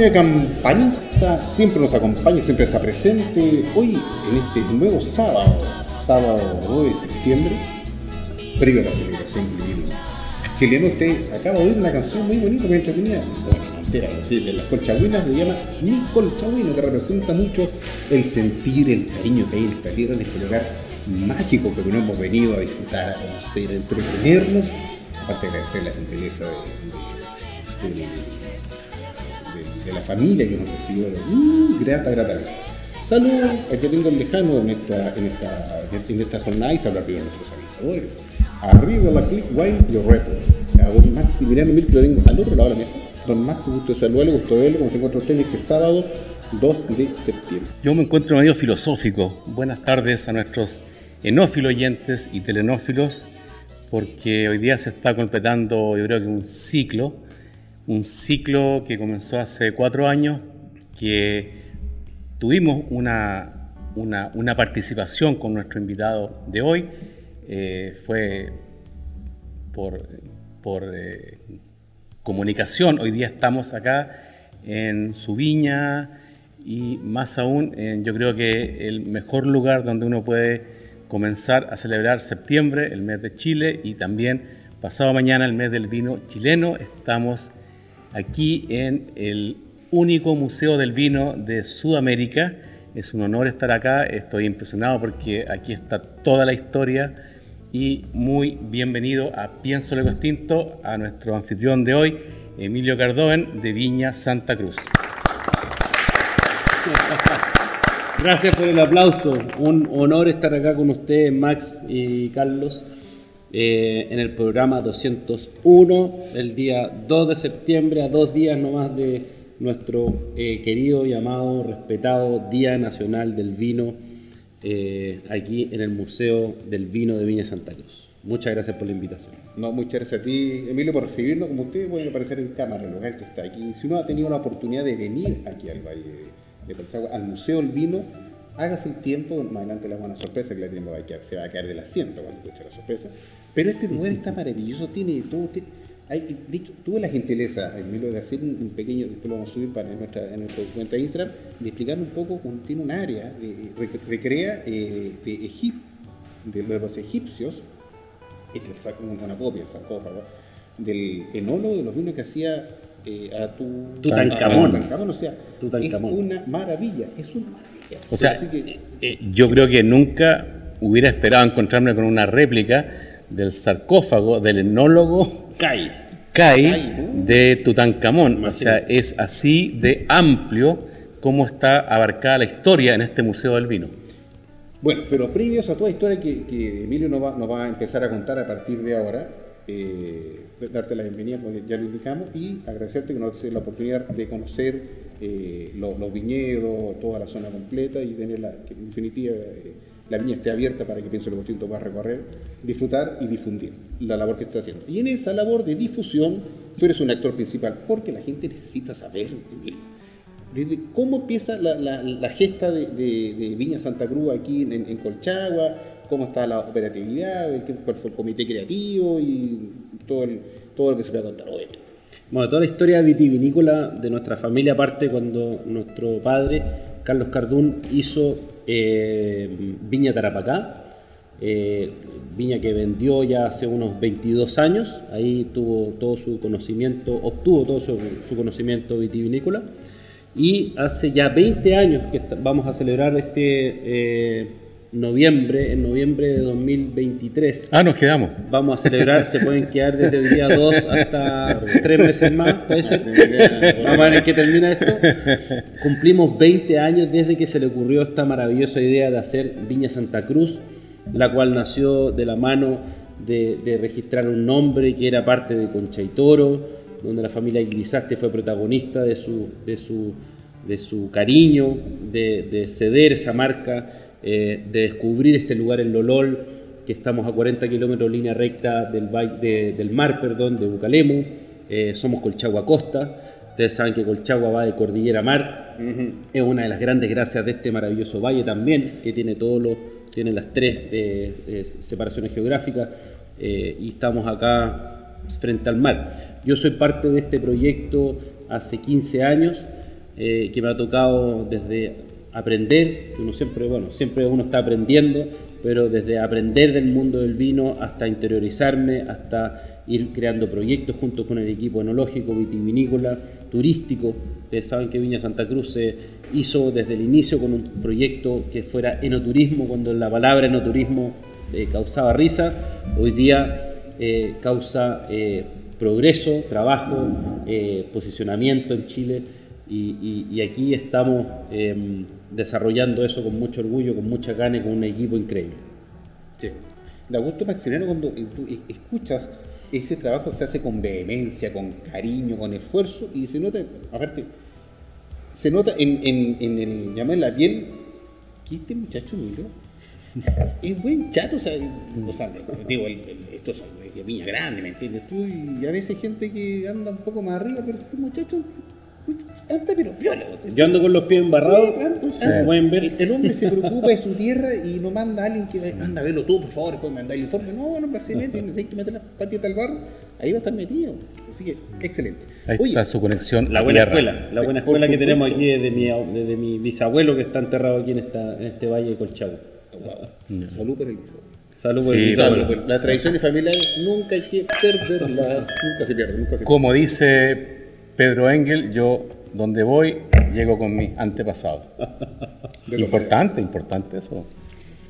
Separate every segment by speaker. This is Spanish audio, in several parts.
Speaker 1: De campanita siempre nos acompaña, siempre está presente. Hoy, en este nuevo sábado, sábado 2 de septiembre, previo a la celebración del chileno, usted acaba de oír una canción muy bonita, muy entretenida, entera, de las colchagüinas, se llama Mi Colchagüino, que representa mucho el sentir, el cariño que hay en esta tierra, en este lugar mágico que no hemos venido a disfrutar, a conocer, a entretenernos, aparte de agradecer la gentileza de la familia que nos recibió. Uh, grata, grata. Saludos a que tengo el lejano en esta, en esta, en esta jornada y se habla primero de nuestros avisadores. Arriba la Click Wine yo reto. A don Maximiliano Mil que lo tengo al otro lado de la mesa. Don Max, gusto de saludarle, gusto de verlo, como se encuentra usted este sábado 2 de septiembre.
Speaker 2: Yo me encuentro medio filosófico. Buenas tardes a nuestros enófilo oyentes y telenófilos, porque hoy día se está completando, yo creo que un ciclo un ciclo que comenzó hace cuatro años, que tuvimos una, una, participación con nuestro invitado de hoy. Eh, fue por, por eh, comunicación. Hoy día estamos acá en su viña y más aún, yo creo que el mejor lugar donde uno puede comenzar a celebrar septiembre, el mes de Chile, y también pasado mañana, el mes del vino chileno. Estamos aquí en el único museo del vino de Sudamérica. Es un honor estar acá, estoy impresionado porque aquí está toda la historia y muy bienvenido a Pienso Luego Extinto, a nuestro anfitrión de hoy, Emilio Cardoen de Viña Santa Cruz.
Speaker 3: Gracias por el aplauso, un honor estar acá con ustedes, Max y Carlos. Eh, en el programa 201, el día 2 de septiembre, a dos días nomás de nuestro eh, querido, llamado, respetado Día Nacional del Vino, eh, aquí en el Museo del Vino de Viña Santa Cruz. Muchas gracias por la invitación.
Speaker 1: No, muchas gracias a ti, Emilio, por recibirnos. Como ustedes pueden aparecer en cámara, el lugar que está aquí. Si uno ha tenido la oportunidad de venir aquí al Valle de al Museo del Vino, hágase el tiempo, más adelante la buena sorpresa que la tenemos aquí, se va a caer del asiento cuando escuche la sorpresa. Pero este lugar está maravilloso, tiene todo. hay, tuve la gentileza, Emilio, de hacer un, pequeño, después lo vamos a subir para nuestra, en nuestra cuenta de Instagram, de explicar un poco, tiene un área, de, recrea eh, de Egipto, de los egipcios, este es una copia, el sarcófago, del enólogo de los vinos que hacía eh, a tu
Speaker 3: Tutankamón.
Speaker 1: o sea, es una maravilla, es una maravilla.
Speaker 2: O sea, eh, yo creo que nunca hubiera esperado encontrarme con una réplica del sarcófago del enólogo
Speaker 3: Kai,
Speaker 2: Kai de Tutankamón. O sea, es así de amplio como está abarcada la historia en este Museo del Vino.
Speaker 1: Bueno, pero previos a toda historia que, Emilio nos va, nos va, a empezar a contar a partir de ahora, eh, darte la bienvenida, como ya lo indicamos, y agradecerte que nos des la oportunidad de conocer eh, los, viñedos, toda la zona completa y tener la, en definitiva eh, la viña esté abierta para que Pienso el Agustín pueda recorrer, disfrutar y difundir la labor que está haciendo. Y en esa labor de difusión, tú eres un actor principal, porque la gente necesita saber desde cómo empieza la, gesta de, Viña Santa Cruz aquí en, Colchagua, cómo está la operatividad, cuál fue el comité creativo y todo, todo lo que se pueda contar.
Speaker 3: Bueno, toda la historia vitivinícola de nuestra familia parte cuando nuestro padre, Carlos Cardún, hizo eh, Viña Tarapacá. eh, viña que vendió ya hace unos 22 años, ahí tuvo todo su conocimiento, obtuvo todo su, su conocimiento vitivinícola. Y hace ya 20 años que vamos a celebrar este eh, noviembre, en noviembre de 2023.
Speaker 2: Ah, nos quedamos.
Speaker 3: Vamos a celebrar, se pueden quedar desde el día 2 hasta 3 meses más, puede ser. Vamos a ver en qué termina esto. Cumplimos 20 años desde que se le ocurrió esta maravillosa idea de hacer Viña Santa Cruz, la cual nació de la mano de, de registrar un nombre que era parte de Concha y Toro, donde la familia Iglizaste fue protagonista de su, de su, de su cariño, de, de ceder esa marca, eh, de descubrir este lugar en Lolol, que estamos a 40 kilómetros línea recta del, de- del mar, perdón, de Bucalemu, eh, somos Colchagua Costa, ustedes saben que Colchagua va de cordillera a mar, es una de las grandes gracias de este maravilloso valle también, que tiene todos los, tiene las tres eh, separaciones geográficas, y estamos acá frente al mar. Yo soy parte de este proyecto hace 15 años, que me ha tocado desde aprender, uno siempre, bueno, siempre uno está aprendiendo, pero desde aprender del mundo del vino hasta interiorizarme, hasta ir creando proyectos junto con el equipo enológico, vitivinícola, turístico. Ustedes saben que Viña Santa Cruz se hizo desde el inicio con un proyecto que fuera enoturismo, cuando la palabra enoturismo eh, causaba risa, hoy día eh, causa eh, progreso, trabajo, eh, posicionamiento en Chile y, y- y aquí estamos eh, desarrollando eso con mucho orgullo, con mucha gana y con un equipo increíble.
Speaker 1: Sí. Da gusto Maximiliano cuando tú escuchas ese trabajo que se hace con vehemencia, con cariño, con esfuerzo y se nota, aparte, se nota en, en, en el llamar la piel que este muchacho Milo es buen chato, o sea, o sea, digo, el- estos son de viña grande, ¿me entiendes tú? Y a veces gente que anda un poco más arriba, pero este muchacho anda pero piola.
Speaker 3: Yo ando con los pies embarrados,
Speaker 1: Sí, claro, pues,
Speaker 3: como
Speaker 1: sí.
Speaker 3: pueden ver.
Speaker 1: El, el hombre se preocupa de su tierra y no manda a alguien que anda a verlo todo, por favor, después mandar el informe. No, pues se mete, hay que meter la patita al barro, ahí va a estar metido. Así que, excelente.
Speaker 2: Ahí
Speaker 1: Oye,
Speaker 2: está su conexión.
Speaker 3: La buena
Speaker 2: tierra.
Speaker 3: escuela, la buena escuela que tenemos aquí desde mi, desde mi bisabuelo que está enterrado aquí en, esta, en este valle de Colchagua.
Speaker 1: wow, salud por el bisabuelo.
Speaker 3: Salud por
Speaker 2: Sí,
Speaker 1: Las tradiciones familiares nunca hay que perderlas, nunca se pierden, nunca se
Speaker 2: Como dice Pedro Engel, yo donde voy llego con mis antepasados. Importante, importante eso.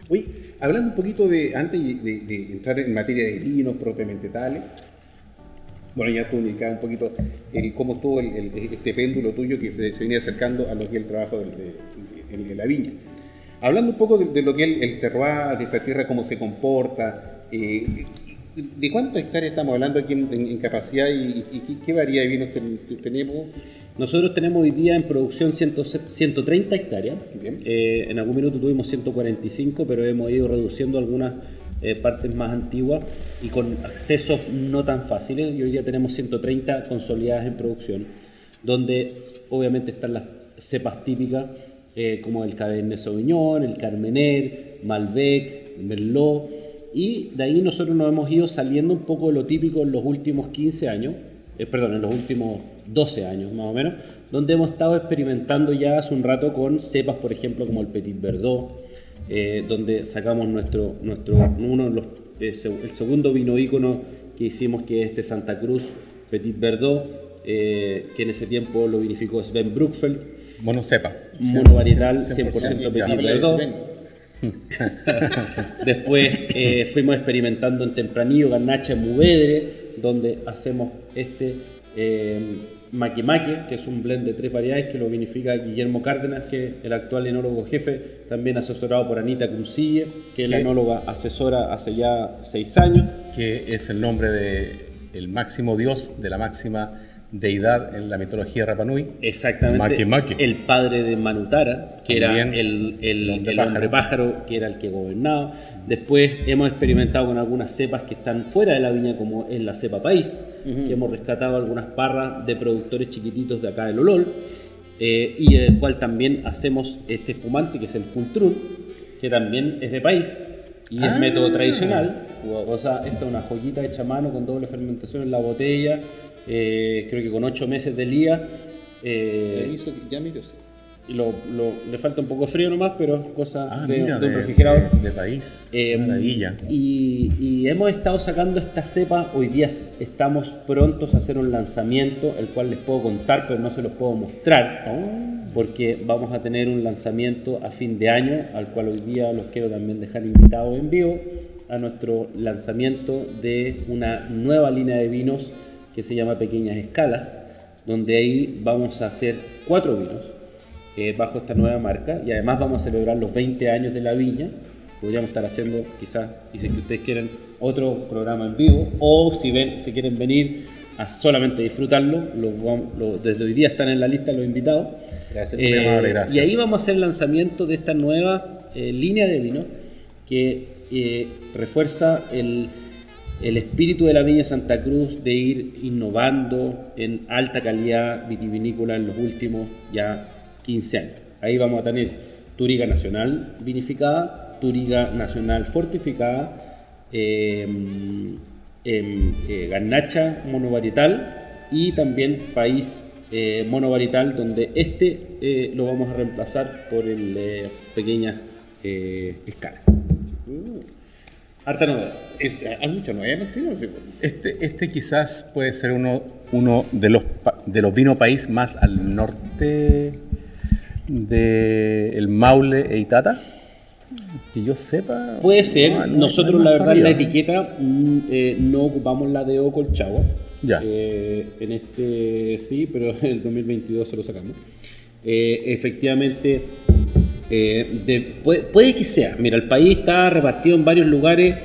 Speaker 1: Oye, hablando un poquito de, antes de, de- entrar en materia de vinos propiamente tales, bueno, ya tú indicabas un poquito el, cómo estuvo el, el- este péndulo tuyo que se, venía acercando a lo que es el trabajo de, de- de la viña. Hablando un poco de, lo que es el, terroir, de esta tierra, cómo se comporta, eh, ¿de cuántas hectáreas estamos hablando aquí en, en- en capacidad y, y qué, qué variedad de vinos ten- tenemos?
Speaker 3: Nosotros tenemos hoy día en producción 100 130 hectáreas. Eh, en algún minuto tuvimos 145, pero hemos ido reduciendo algunas eh, partes más antiguas y con accesos no tan fáciles. Y hoy día tenemos 130 consolidadas en producción, donde obviamente están las cepas típicas eh, como el Cabernet Sauvignon, el Carmener, Malbec, Merlot. Y de ahí nosotros nos hemos ido saliendo un poco de lo típico en los últimos 15 años, eh, perdón, en los últimos 12 años más o menos, donde hemos estado experimentando ya hace un rato con cepas, por ejemplo, como el Petit Verdot, eh, donde sacamos nuestro, nuestro uno de los, eh, el segundo vino ícono que hicimos, que es este Santa Cruz Petit Verdot, eh, que en ese tiempo lo vinificó Sven Bruckfeld,
Speaker 2: Bueno, sepa.
Speaker 3: monovarietal 100%,
Speaker 2: 100%
Speaker 3: Petit
Speaker 1: Habla de
Speaker 3: Verdot. Después eh, fuimos experimentando en Tempranillo, Garnacha, Muvedre, donde hacemos este eh, Maque Maque, que es un blend de tres variedades que lo vinifica Guillermo Cárdenas, que es el actual enólogo jefe, también asesorado por Anita Cuncille, que es la enóloga asesora hace ya seis años.
Speaker 2: que es el nombre de el máximo dios, de la máxima deidad en la mitología Rapanui.
Speaker 3: Exactamente. El padre de Manutara, que
Speaker 2: También
Speaker 3: era el, el-
Speaker 2: hombre
Speaker 3: el hombre pájaro, que era el que gobernaba. Después hemos experimentado con algunas cepas que están fuera de la viña, como es la cepa país, que hemos rescatado algunas parras de productores chiquititos de acá del Olol, eh, y el cual también hacemos este espumante, que es el Cultrún, que también es de país. Y es
Speaker 2: Ah.
Speaker 3: método tradicional, o sea, esta es una joyita hecha a mano con doble fermentación en la botella, eh, creo que con ocho meses de lía. eh,
Speaker 1: hizo- ya
Speaker 3: lo, lo- le falta un poco de frío nomás, pero es cosa
Speaker 2: Ah,
Speaker 3: de,
Speaker 2: mira,
Speaker 3: de un refrigerador.
Speaker 2: de- de país.
Speaker 3: Eh,
Speaker 2: Maravilla.
Speaker 3: y, y hemos estado sacando esta cepa, hoy día estamos prontos a hacer un lanzamiento, el cual les puedo contar, pero no se los puedo mostrar, porque vamos a tener un lanzamiento a fin de año, al cual hoy día los quiero también dejar invitados en vivo a nuestro lanzamiento de una nueva línea de vinos que se llama Pequeñas Escalas, donde ahí vamos a hacer cuatro vinos eh, bajo esta nueva marca y además vamos a celebrar los 20 años de la viña. Podríamos estar haciendo quizás, y si que ustedes quieren, otro programa en vivo o si, ven, si quieren venir a solamente disfrutarlo, los desde hoy día están en la lista los invitados.
Speaker 2: Gracias,
Speaker 3: Eh,
Speaker 2: amable, gracias.
Speaker 3: Y ahí vamos a hacer el lanzamiento de esta nueva eh, línea de vino que eh, refuerza el, el espíritu de la Viña Santa Cruz de ir innovando en alta calidad vitivinícola en los últimos ya 15 años. Ahí vamos a tener Turiga Nacional vinificada, Turiga Nacional fortificada, eh, em, eh, Garnacha monovarietal y también País eh, monovarietal, donde este eh, lo vamos a reemplazar por el eh, pequeñas escalas. Harta novedad.
Speaker 1: Es- ¿Hay mucha novedad? Sí,
Speaker 2: Este, este quizás puede ser uno, uno de los de los vino país más al norte de el Maule e Itata. Que yo sepa.
Speaker 3: Puede ser,
Speaker 2: no, no,
Speaker 3: nosotros
Speaker 2: no
Speaker 3: la verdad en la etiqueta mm, eh, no ocupamos la de Ocolchagua.
Speaker 2: Ya.
Speaker 3: Eh, en este sí, pero en el 2022 se lo sacamos. Eh, efectivamente, eh, de- puede, puede que sea. Mira, el país está repartido en varios lugares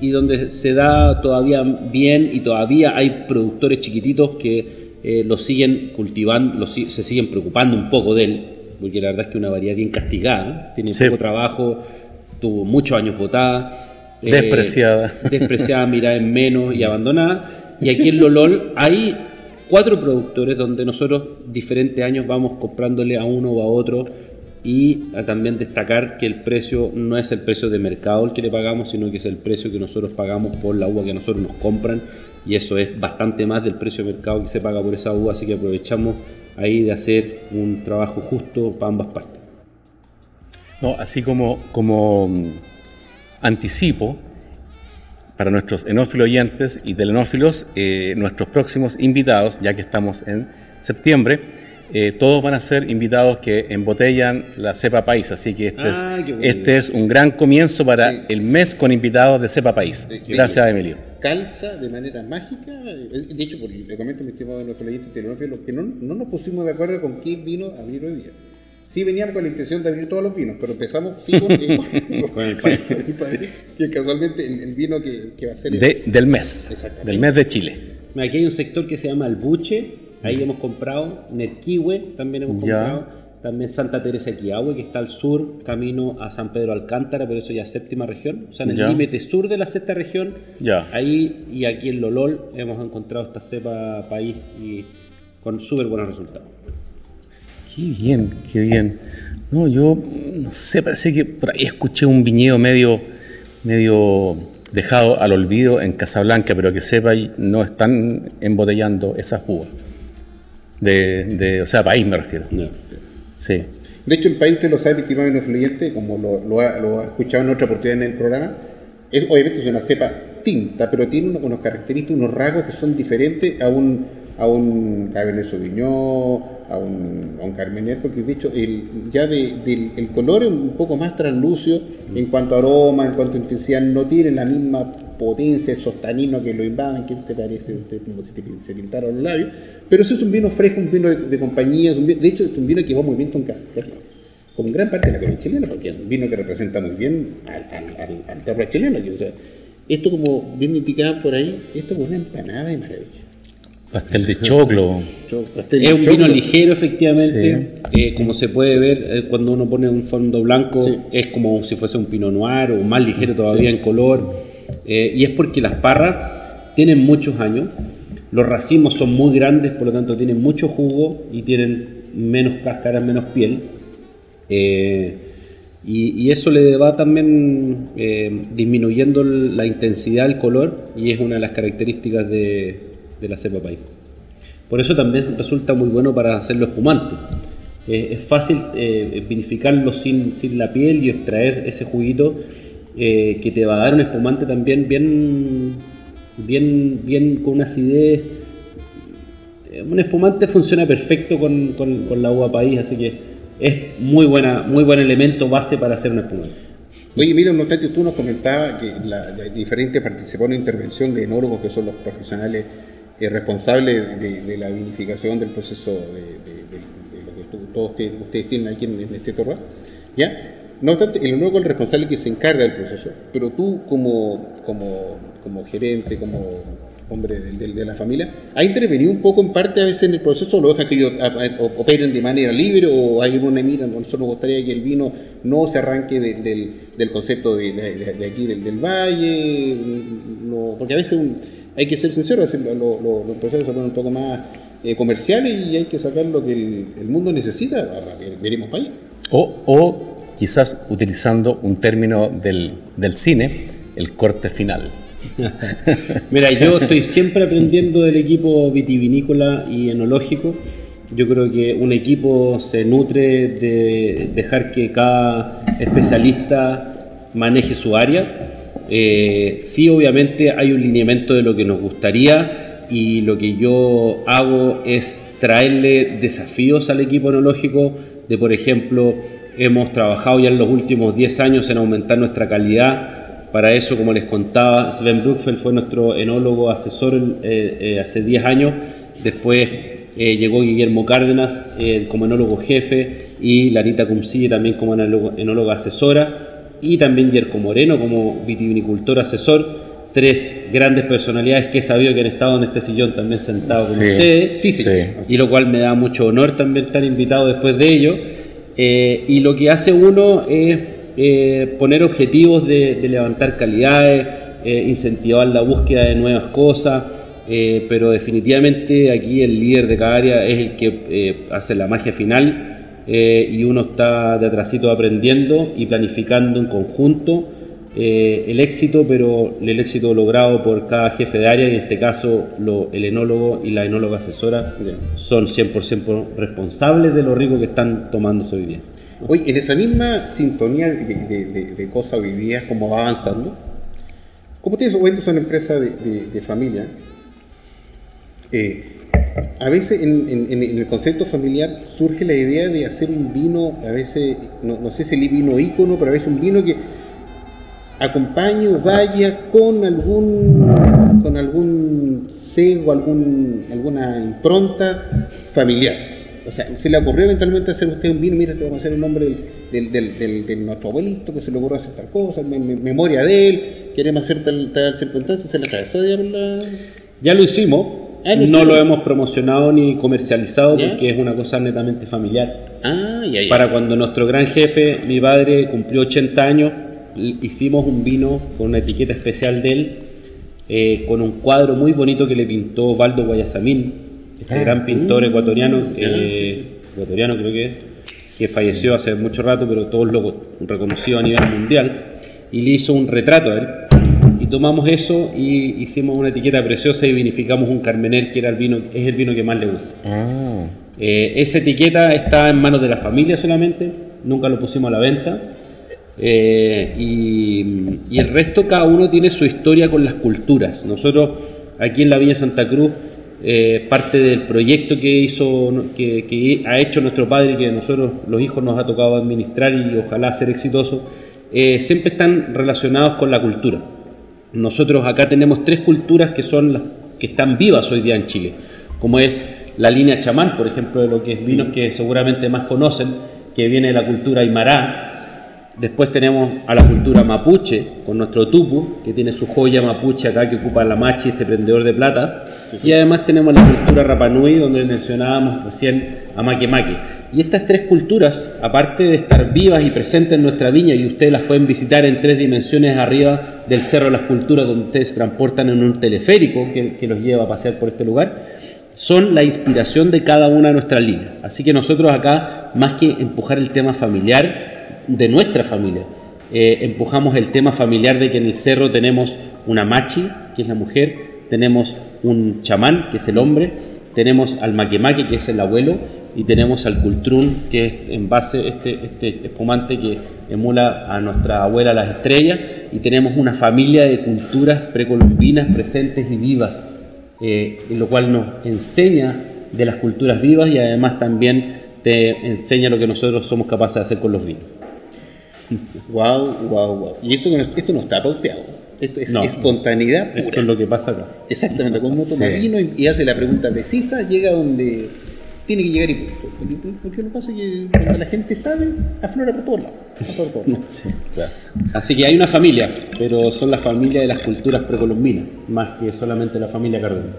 Speaker 3: y donde se da todavía bien y todavía hay productores chiquititos que eh, lo siguen cultivando, lo se siguen preocupando un poco de él, porque la verdad es que es una variedad bien castigada, tiene
Speaker 2: Sí.
Speaker 3: poco trabajo, tuvo muchos años votada. eh,
Speaker 2: Despreciada.
Speaker 3: despreciada, mirada en menos y abandonada. Y aquí en Lolol hay cuatro productores donde nosotros diferentes años vamos comprándole a uno o a otro y también destacar que el precio no es el precio de mercado el que le pagamos, sino que es el precio que nosotros pagamos por la uva que nosotros nos compran y eso es bastante más del precio de mercado que se paga por esa uva, así que aprovechamos ahí de hacer un trabajo justo para ambas partes.
Speaker 2: No, así como, como mm, anticipo para nuestros enófilos oyentes y telenófilos, eh, nuestros próximos invitados, ya que estamos en septiembre, eh, todos van a ser invitados que embotellan la cepa país, así que este,
Speaker 3: Ah,
Speaker 2: es, este es un gran comienzo para el mes con invitados de cepa país. Gracias, Emilio.
Speaker 1: calza de manera mágica. eh, De hecho, por, le comento a mi estimado nuestro leyente telenófilo que no, no nos pusimos de acuerdo con qué vino abrir hoy día. Sí veníamos con la intención de abrir todos los vinos, pero empezamos sí con, eh,
Speaker 3: el país.
Speaker 1: con el país, que casualmente el, el vino que, que va a ser el-
Speaker 2: De- del mes, del mes de Chile.
Speaker 3: Aquí hay un sector que se llama El Buche, ahí hemos comprado, Netquihue también hemos
Speaker 2: Ya.
Speaker 3: comprado, también Santa Teresa de que está al sur, camino a San Pedro Alcántara, pero eso ya es séptima región, o sea, en el límite sur de la sexta región,
Speaker 2: Ya.
Speaker 3: ahí y aquí en Lolol hemos encontrado esta cepa país y con súper buenos resultados.
Speaker 2: Qué bien, qué bien. No, yo no sé, parece que por ahí escuché un viñedo medio, medio dejado al olvido en Casablanca, pero que sepa, no están embotellando esas uvas. De, de, o sea, país me refiero. Sí.
Speaker 1: De hecho, el país, usted lo sabe, estimado leyente, como lo, lo ha, lo ha escuchado en otra oportunidad en el programa, es, obviamente es una cepa tinta, pero tiene unos, unos características, unos rasgos que son diferentes a un, a un Cabernet Sauvignon, a un, a un Carmener, porque de hecho el, ya de- del el color es un poco más translúcido en cuanto a aroma, en cuanto a intensidad, no tiene la misma potencia, esos taninos que lo invaden, que te parece usted como si te se pintaron los labios, pero eso es un vino fresco, un vino de, de compañía, es un vino- de hecho es un vino que va muy bien con casa, casi con gran parte de la comida chilena, porque es un vino que representa muy bien al, al, al, al terroir chileno. que, o sea, esto como bien indicado por ahí, esto es una empanada de maravilla.
Speaker 2: Pastel de choclo.
Speaker 3: Es un
Speaker 1: choclo.
Speaker 3: vino ligero, efectivamente. Eh, como se puede ver, eh, cuando uno pone un fondo blanco,
Speaker 1: Sí.
Speaker 3: es como si fuese un pinot noir o más ligero todavía en color. Eh, y es porque las parras tienen muchos años, los racimos son muy grandes, por lo tanto tienen mucho jugo y tienen menos cáscara, menos piel. Eh, y, y eso le va también eh, disminuyendo la intensidad del color y es una de las características de, de la cepa país. Por eso también resulta muy bueno para hacerlo espumante. Eh, es fácil eh, vinificarlo sin, sin, la piel y extraer ese juguito eh, que te va a dar un espumante también bien, bien, bien con una acidez. Un espumante funciona perfecto con, con, con la uva país, así que es muy, buena, muy buen elemento base para hacer un espumante.
Speaker 1: Oye, mira, Notatio, tú nos comentabas que la, la diferente participación e intervención de enólogos, que son los profesionales responsables de, la vinificación del proceso de, lo que todos ustedes, tienen aquí en, este torre, ¿ya? No obstante, el enólogo es el responsable que se encarga del proceso, pero tú como, como, como gerente, como hombre de, de, la familia, ¿ha intervenido un poco en parte a veces en el proceso o lo deja que ellos operen de manera libre o hay una mira, nosotros nos gustaría que el vino no se arranque del, del, concepto de, aquí del, del valle, no, porque a veces hay que ser sincero, los procesos son un poco más eh, comerciales y hay que sacar lo que el, mundo necesita, veremos para allá.
Speaker 2: O, o quizás utilizando un término del, del cine, el corte final.
Speaker 3: Mira, yo estoy siempre aprendiendo del equipo vitivinícola y enológico. Yo creo que un equipo se nutre de dejar que cada especialista maneje su área. Eh, sí, obviamente hay un lineamiento de lo que nos gustaría y lo que yo hago es traerle desafíos al equipo enológico de, por ejemplo, hemos trabajado ya en los últimos 10 años en aumentar nuestra calidad para eso, como les contaba, Sven Bruckfeld fue nuestro enólogo asesor eh, eh, hace 10 años. Después eh, llegó Guillermo Cárdenas como enólogo jefe y Larita Cumcille también como enóloga asesora. Y también Yerko Moreno como vitivinicultor asesor tres grandes personalidades que he sabido que han estado en este sillón también sentados con ustedes. Sí, sí, Y lo cual me da mucho honor también estar invitado después de ello. y lo que hace uno es eh, poner objetivos de, levantar calidades, eh, incentivar la búsqueda de nuevas cosas, eh, pero definitivamente aquí el líder de cada área es el que hace la magia final y uno está de atrasito aprendiendo y planificando en conjunto el éxito, pero el éxito logrado por cada jefe de área, y en este caso el enólogo y la enóloga asesora son 100% responsables de lo rico que están tomando hoy día.
Speaker 1: Oye, en esa misma sintonía de, cosas hoy día, como va avanzando, como tienes cuenta, son empresas de, familia, eh, a veces en, el concepto familiar surge la idea de hacer un vino, a veces, no, sé si el vino ícono, pero a veces un vino que acompañe o vaya con algún con algún sesgo, algún, alguna impronta familiar. O sea, se le ocurrió eventualmente hacer usted un vino, mira, te vamos a hacer el nombre del, del, nuestro abuelito, que se le ocurrió hacer tal cosa, memoria de él, queremos hacer tal, tal circunstancia, se le atravesó, la...
Speaker 3: Ya lo hicimos, ah, no lo hemos promocionado ni comercializado porque es una cosa netamente familiar. Ah, ya, ya. Para cuando nuestro gran jefe, mi padre, cumplió 80 años, hicimos un vino con una etiqueta especial de él, eh, con un cuadro muy bonito que le pintó Valdo Guayasamín, este gran pintor ecuatoriano, eh, ecuatoriano creo que que falleció hace mucho rato, pero todos lo reconocidos a nivel mundial, y le hizo un retrato a él. Y tomamos eso y hicimos una etiqueta preciosa y vinificamos un Carmener, que era el vino, es el vino que más le gusta. Ah. Eh, esa etiqueta está en manos de la familia solamente, nunca lo pusimos a la venta. Eh, y, y, el resto, cada uno tiene su historia con las culturas. Nosotros, aquí en la Villa Santa Cruz, eh, parte del proyecto que hizo, que, ha hecho nuestro padre y que nosotros los hijos nos ha tocado administrar y ojalá ser exitoso, siempre están relacionados con la cultura. Nosotros acá tenemos tres culturas que son las que están vivas hoy día en Chile, como es la línea chamán, por ejemplo, de lo que vinos que seguramente más conocen, que viene de la cultura aymara, Después tenemos a la cultura mapuche, con nuestro tupu, que tiene su joya mapuche acá que ocupa la machi, este prendedor de plata. Y además tenemos la cultura Rapanui, donde mencionábamos recién a Maque Y estas tres culturas, aparte de estar vivas y presentes en nuestra viña, y ustedes las pueden visitar en tres dimensiones arriba del Cerro de las Culturas, donde ustedes se transportan en un teleférico que, que los lleva a pasear por este lugar, son la inspiración de cada una de nuestras líneas. Así que nosotros acá, más que empujar el tema familiar, de nuestra familia. Eh, empujamos el tema familiar de que en el cerro tenemos una machi, que es la mujer, tenemos un chamán, que es el hombre, tenemos al maquemaque, que es el abuelo, y tenemos al Cultrún, que es en base este, este espumante que emula a nuestra abuela las estrellas, y tenemos una familia de culturas precolombinas presentes y vivas, eh, lo cual nos enseña de las culturas vivas y además también te enseña lo que nosotros somos capaces de hacer con los vinos.
Speaker 1: Wow, wow, wow. Y esto no está pauteado. Esto es espontaneidad pura.
Speaker 3: Esto es lo que pasa acá.
Speaker 1: Exactamente. Cuando uno toma vino y, hace la pregunta precisa, llega donde tiene que llegar y punto. Porque lo que pasa es que cuando la gente sabe, aflora por todos lados. Por todos lados.
Speaker 3: Sí, Así que hay una familia, pero son la familia de las culturas precolombinas, más que solamente la familia Cardona.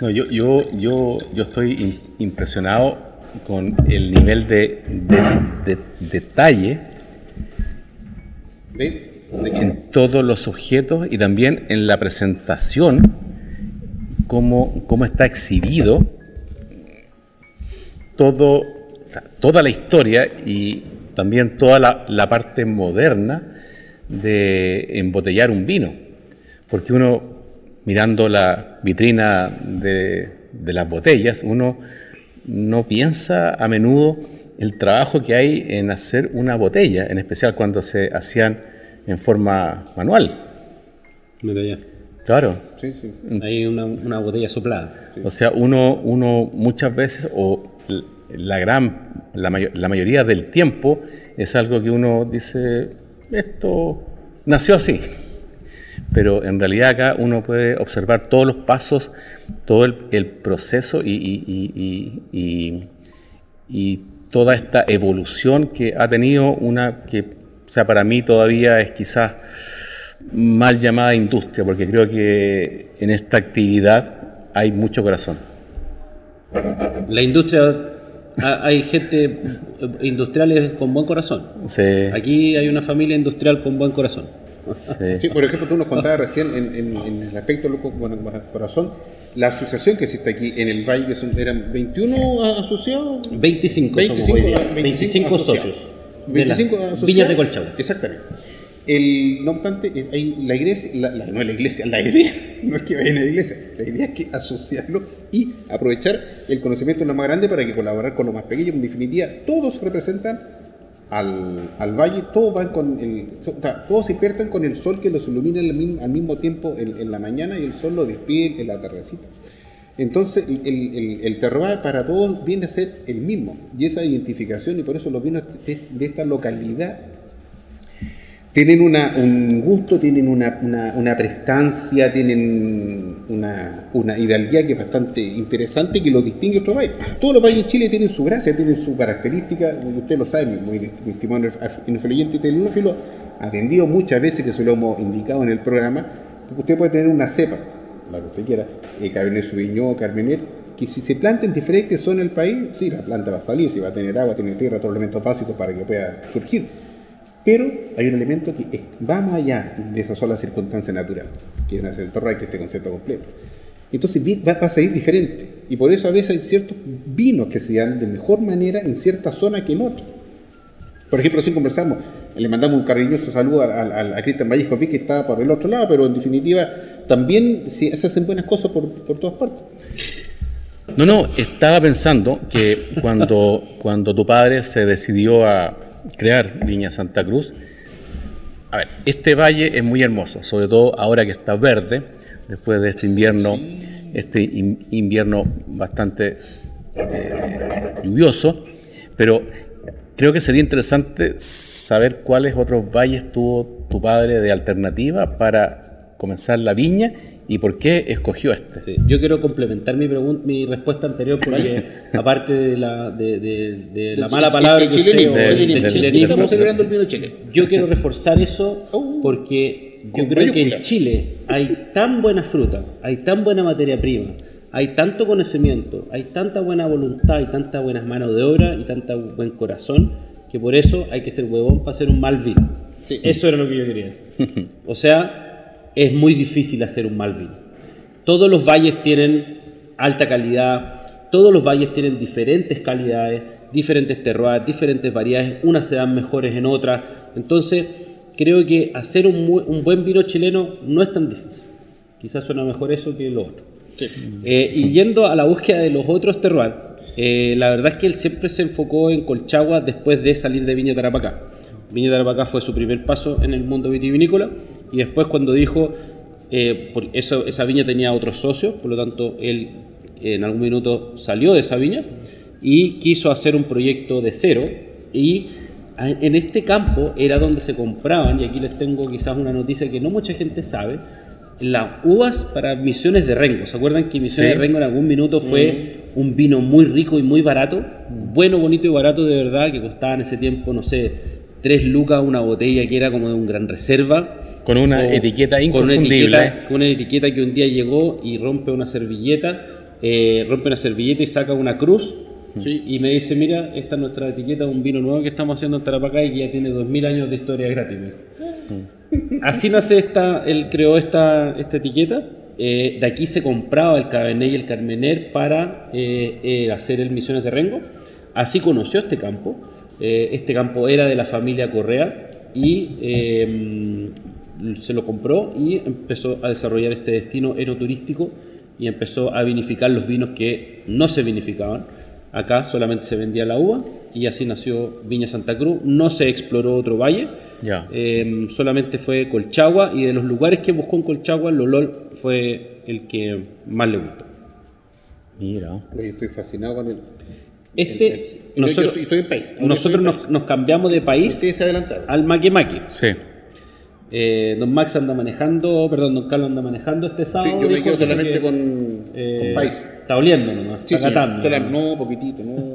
Speaker 2: No, yo, yo, yo, yo estoy impresionado con el nivel de, detalle en todos los objetos y también en la presentación, cómo, cómo está exhibido todo, toda la historia y también toda la, parte moderna de embotellar un vino. Porque uno mirando la vitrina de, las botellas, uno no piensa a menudo el trabajo que hay en hacer una botella, en especial cuando se hacían en forma manual.
Speaker 3: Mira ya.
Speaker 2: Claro.
Speaker 3: Sí, sí. Hay una, botella soplada.
Speaker 2: O sea, uno, uno muchas veces, o la gran, la, la mayoría del tiempo, es algo que uno dice, esto nació así pero en realidad acá uno puede observar todos los pasos, todo el, proceso y, toda esta evolución que ha tenido una que, sea, para mí todavía es quizás mal llamada industria, porque creo que en esta actividad hay mucho corazón.
Speaker 3: La industria hay gente industriales con buen corazón. Aquí hay una familia industrial con buen corazón.
Speaker 1: Sí. por ejemplo, tú nos contabas recién en, en, el aspecto loco bueno, corazón, la asociación que existe aquí en el Valle, que son, eran 21 asociados.
Speaker 3: 25, 25, 25, socios. 25 asociados. Villas de Colchagua.
Speaker 1: Exactamente. El, no obstante, eh, hay la iglesia, la, no es la iglesia, la idea, no es que vayan a la iglesia, la idea es que asociarlo y aprovechar el conocimiento de lo más grande para que colaborar con lo más pequeño. En definitiva, todos representan al, al, valle, todos van con el, todos se despiertan con el sol que los ilumina al mismo, tiempo en, la mañana y el sol lo despide en la tardecita. Entonces el, el, terroir para todos viene a ser el mismo y esa identificación y por eso los vinos de esta localidad tienen un gusto, tienen una, prestancia, tienen una, una que es bastante interesante que los distingue de otros países. Todos los países de Chile tienen su gracia, tienen su característica, usted lo sabe, mi, mi estimado influyente telenófilo, atendido muchas veces, que se lo hemos indicado en el programa, usted puede tener una cepa, la que usted quiera, eh, Cabernet Sauvignon, Carmener, que si se planta en diferentes zonas del país, sí, la planta va a salir, si va a tener agua, tiene tierra, todos los elementos básicos para que pueda surgir pero hay un elemento que va más allá de esa sola circunstancia natural, que es el torre que este concepto completo. Entonces va, a salir diferente. Y por eso a veces hay ciertos vinos que se dan de mejor manera en cierta zona que en otra. Por ejemplo, si conversamos, le mandamos un cariñoso saludo a, a, Cristian Vallejo que está por el otro lado, pero en definitiva también se, hacen buenas cosas por, por todas partes.
Speaker 2: No, no, estaba pensando que cuando, cuando tu padre se decidió a, crear Viña Santa Cruz. A ver, este valle es muy hermoso, sobre todo ahora que está verde, después de este invierno, este invierno bastante eh, lluvioso, pero creo que sería interesante saber cuáles otros valles tuvo tu padre de alternativa para comenzar la viña ¿Y por qué escogió este?
Speaker 3: yo quiero complementar mi, mi respuesta anterior porque aparte de la, de, la mala palabra que
Speaker 1: estamos celebrando el vino chileno.
Speaker 3: Yo quiero reforzar eso oh. porque yo creo que en Chile hay tan buena fruta, hay tan buena materia prima, hay tanto conocimiento, hay tanta buena voluntad, hay tanta buenas manos de obra y tanto buen corazón que por eso hay que ser huevón para hacer un mal vino. Eso era lo que yo quería. O sea, es muy difícil hacer un mal vino. Todos los valles tienen alta calidad, todos los valles tienen diferentes calidades, diferentes terroirs, diferentes variedades, unas se dan mejores en otras. Entonces, creo que hacer un, buen vino chileno no es tan difícil. Quizás suena mejor eso que lo otro. Eh, y yendo a la búsqueda de los otros terroirs, eh, la verdad es que él siempre se enfocó en Colchagua después de salir de Viña Tarapacá. Viña Tarapacá fue su primer paso en el mundo vitivinícola y después cuando dijo, eh, por eso, esa viña tenía otros socios, por lo tanto él en algún minuto salió de esa viña y quiso hacer un proyecto de cero y en este campo era donde se compraban, y aquí les tengo quizás una noticia que no mucha gente sabe, las uvas para Misiones de Rengo. ¿Se acuerdan que Misiones
Speaker 2: Sí.
Speaker 3: de Rengo en algún minuto fue un vino muy rico y muy barato? Bueno, bonito y barato de verdad, que costaba en ese tiempo, no sé, tres lucas una botella que era como de un gran reserva.
Speaker 2: Con una
Speaker 3: O
Speaker 2: etiqueta
Speaker 3: con una
Speaker 2: inconfundible.
Speaker 3: etiqueta- Con una etiqueta que un día llegó y rompe una servilleta, eh, rompe una servilleta y saca una cruz. ¿sí? Y me dice, mira, esta es nuestra etiqueta un vino nuevo que estamos haciendo en Tarapacá y que ya tiene 2000 años de historia gratis. dijo. Así nace esta, él creó esta, esta etiqueta. Eh, de aquí se compraba el Cabernet y el Carmener para eh, eh, hacer el Misiones de Rengo. Así conoció este campo. Este campo era de la familia Correa y se lo compró y empezó a desarrollar este destino enoturístico y empezó a vinificar los vinos que no se vinificaban. Acá solamente se vendía la uva y así nació Viña Santa Cruz. No se exploró otro valle,
Speaker 2: Ya.
Speaker 3: eh, solamente fue Colchagua y de los lugares que buscó en Colchagua, Lolol fue el que más le gustó.
Speaker 2: Mira.
Speaker 1: Oye, estoy fascinado con el.
Speaker 3: Este,
Speaker 1: el- el- yo-
Speaker 3: nosotros,
Speaker 1: yo estoy, estoy en país.
Speaker 3: Nosotros nos, nos cambiamos de país al Maque Maque.
Speaker 2: Sí.
Speaker 3: Eh, don Max anda manejando, perdón, don Carlos anda manejando este
Speaker 1: Sí,
Speaker 3: sábado.
Speaker 1: yo me quedo solamente
Speaker 3: que,
Speaker 1: con,
Speaker 3: eh,
Speaker 1: con país.
Speaker 3: Está oliendo nomás,
Speaker 1: Sí,
Speaker 3: está
Speaker 1: sí,
Speaker 3: catando.
Speaker 1: sola- no, poquitito, no.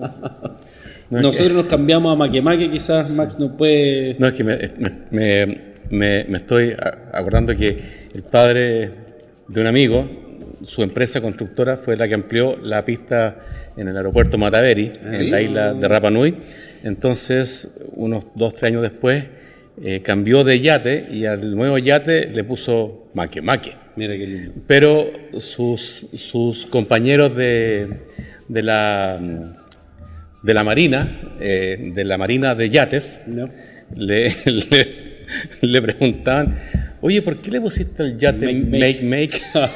Speaker 3: Nosotros
Speaker 2: que-
Speaker 3: nos cambiamos a Maque Maque, quizás Max no puede.
Speaker 2: No, es que me, me- me- me- me estoy acordando que el padre de un amigo, su empresa constructora fue la que amplió la pista en el aeropuerto Mataveri, en la isla de Rapa Nui. Entonces, unos dos, tres años después, eh, cambió de yate y al nuevo yate le puso maque maque.
Speaker 3: Mira qué lindo.
Speaker 2: Pero sus, sus compañeros de, de la de la marina, eh, de la marina de yates,
Speaker 3: ¿no?
Speaker 2: le, le, le preguntaban, oye, ¿por qué le pusiste al yate
Speaker 3: Make,
Speaker 2: make make?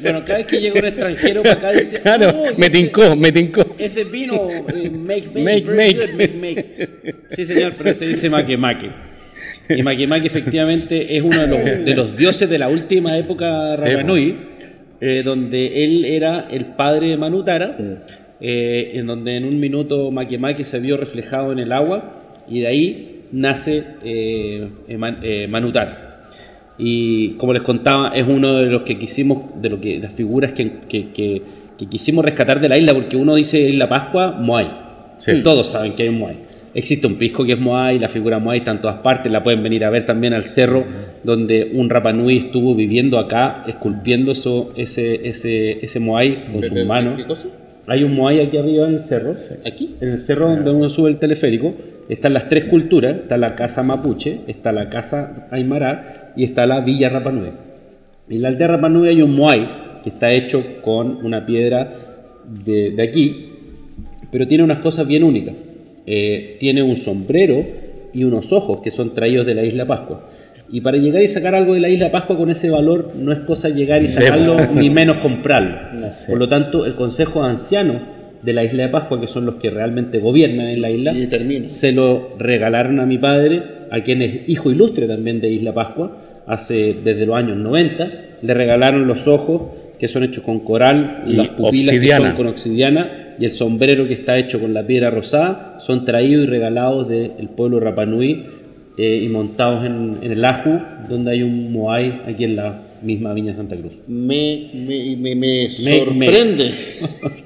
Speaker 3: Bueno, cada vez que llega un extranjero para acá dice.
Speaker 2: claro,
Speaker 3: "Oh,
Speaker 2: me
Speaker 3: ese-
Speaker 2: tincó, me tincó.
Speaker 3: Ese vino, eh, make, make,
Speaker 2: Make, make.
Speaker 3: good, make, make. Sí, señor, pero se dice maque. Y maque efectivamente es uno de los, de los dioses de la última época
Speaker 2: Sí,
Speaker 3: Rapa Nui, eh, donde él era el padre de Manutara, eh, en donde en un minuto maque se vio reflejado en el agua y de ahí nace Man- Manutara. Y como les contaba, es uno de los que quisimos, de lo que, las figuras que, que- que- que quisimos rescatar de la isla, porque uno dice Isla Pascua, Moai.
Speaker 2: Sí.
Speaker 3: Todos saben que hay un Moai. Existe un pisco que es Moai, la figura Moai está en todas partes, la pueden venir a ver también al cerro, donde un Rapanui estuvo viviendo acá, esculpiendo eso- ese, ese, ese Moai con sus manos. Hay un Moai aquí arriba en el cerro, aquí, en el cerro donde uno sube el teleférico, están las tres culturas, está la casa mapuche, está la casa aymara y está la villa Rapanui. En la aldea Rapanui hay un Moai que está hecho con una piedra de, de aquí, pero tiene unas cosas bien únicas. Eh, tiene un sombrero y unos ojos que son traídos de la isla Pascua. Y para llegar y sacar algo de la isla Pascua con ese valor no es cosa llegar y sacarlo ni menos comprarlo. Por lo tanto, el Consejo de Ancianos de la isla de Pascua, que son los que realmente gobiernan en la isla,
Speaker 1: Y
Speaker 3: se lo regalaron a mi padre, a quien es hijo ilustre también de Isla Pascua, hace desde los años 90. Le regalaron los ojos que son hechos con coral y, las pupilas que son con obsidiana y el sombrero que está hecho con la piedra rosada son traídos y regalados del pueblo Rapanui eh, y montados en, en el Aju, donde hay un Moai aquí en la misma Viña Santa Cruz.
Speaker 1: Me, me, me, me
Speaker 3: Me-
Speaker 1: sorprende.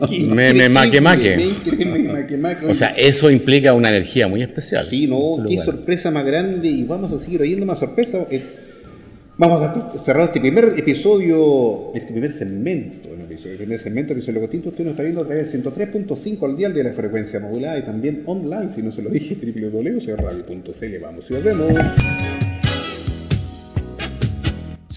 Speaker 2: Me- me maque, maque.
Speaker 1: Me increíble, me maque, maque.
Speaker 2: O sea, eso implica una energía muy especial.
Speaker 1: Sí, no,
Speaker 2: Este
Speaker 1: qué
Speaker 2: lugar.
Speaker 1: sorpresa más grande y vamos a seguir oyendo más sorpresas. Eh, vamos a cerrar este primer episodio, este primer segmento, el primer segmento que se lo distinto. Usted nos está viendo a través del 103.5 al dial de la frecuencia modulada y también online, si no se lo dije, www.radio.cl. Vamos y nos vemos.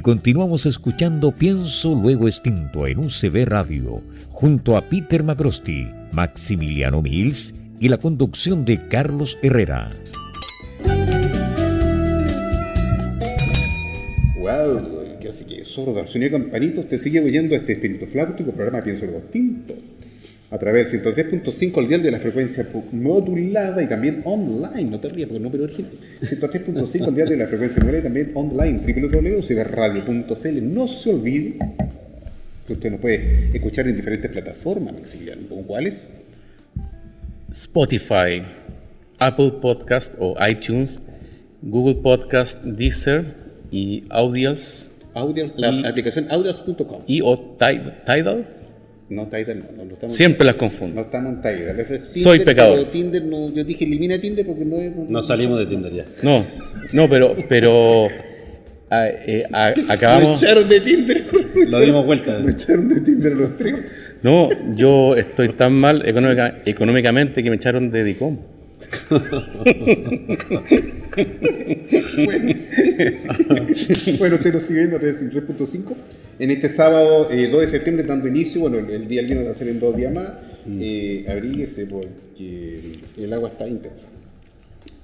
Speaker 4: Y continuamos escuchando Pienso Luego Extinto en UCB Radio, junto a Peter Macrosti, Maximiliano Mills y la conducción de Carlos Herrera.
Speaker 1: Wow, así que sordo, sonido campanito, usted sigue oyendo este espíritu flautico, programa Pienso Luego Extinto a través del 103.5 al día de la frecuencia modulada y también online, no te rías porque no pero original, 103.5 al día de la frecuencia modulada y también online, www.ciberradio.cl. No se olvide que usted nos puede escuchar en diferentes plataformas, Maximiliano. ¿Cuáles?
Speaker 2: Spotify, Apple Podcast o iTunes, Google Podcast, Deezer y Audials.
Speaker 1: Audials, la aplicación audials.com.
Speaker 2: Y o Tidal.
Speaker 1: No, Tidal no. no
Speaker 2: estamos Siempre las confundo.
Speaker 1: No estamos en Tidal. Tinder,
Speaker 2: Soy pecador.
Speaker 1: Tinder no, yo dije elimina Tinder porque no es...
Speaker 3: No salimos de Tinder ya.
Speaker 2: No, no, pero... pero a, eh, a, acabamos...
Speaker 1: Me echaron de Tinder.
Speaker 3: Lo dimos vuelta.
Speaker 1: Me echaron de Tinder los tres.
Speaker 2: No, yo estoy tan mal económica, económicamente que me echaron de DICOM.
Speaker 1: Bueno, bueno, usted nos sigue viendo a 3.5. En este sábado 2 eh, de septiembre, dando inicio, bueno, el día el va a ser en dos días más. Mm. Eh, abríguese porque el agua está intensa.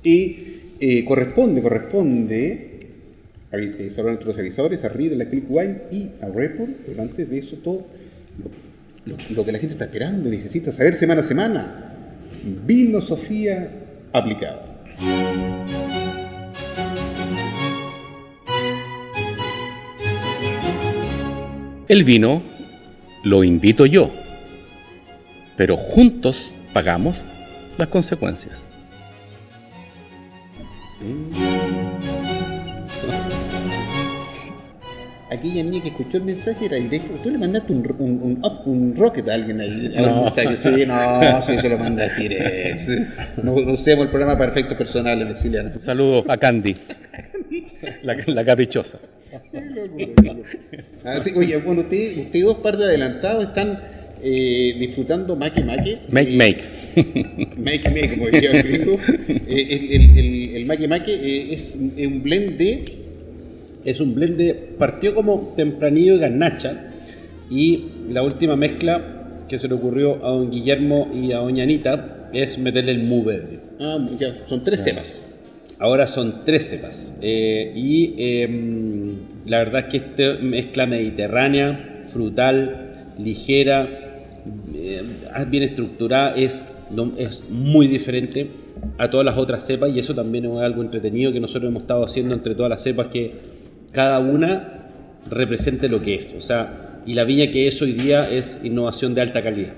Speaker 1: Y eh, corresponde, corresponde eh, saludar a nuestros avisadores, a Reed, a la Clickwine y a Report, pero antes de eso todo lo, que la gente está esperando, necesita saber semana a semana. Vino Sofía aplicada.
Speaker 2: El vino lo invito yo, pero juntos pagamos las consecuencias.
Speaker 1: Aquella niña que escuchó el mensaje era directo. Tú le mandaste un, un, un, rocket a alguien ahí. No, mensaje. Sí, no, sí, se lo mandaste directo. No, usemos el programa para efectos personales, exiliano.
Speaker 2: Saludos a Candy, la, la caprichosa.
Speaker 1: Ah, oye, bueno, ustedes usted dos partes adelantados están eh, disfrutando Make Make.
Speaker 2: Make
Speaker 1: eh,
Speaker 2: Make.
Speaker 1: make Make, como decía el gringo. Eh, el, el, el, Make Make eh, es un blend de
Speaker 3: es un blend de, partió como tempranillo y garnacha y la última mezcla que se le ocurrió a don Guillermo y a doña Anita es meterle el mu
Speaker 1: Ah, ya, son tres cepas.
Speaker 3: Ahora son tres cepas. Eh, y em, la verdad es que esta mezcla mediterránea, frutal, ligera, eh, bien estructurada, es, es muy diferente a todas las otras cepas y eso también es algo entretenido que nosotros hemos estado haciendo entre todas las cepas que cada una represente lo que es. O sea, y la viña que es hoy día es innovación de alta calidad.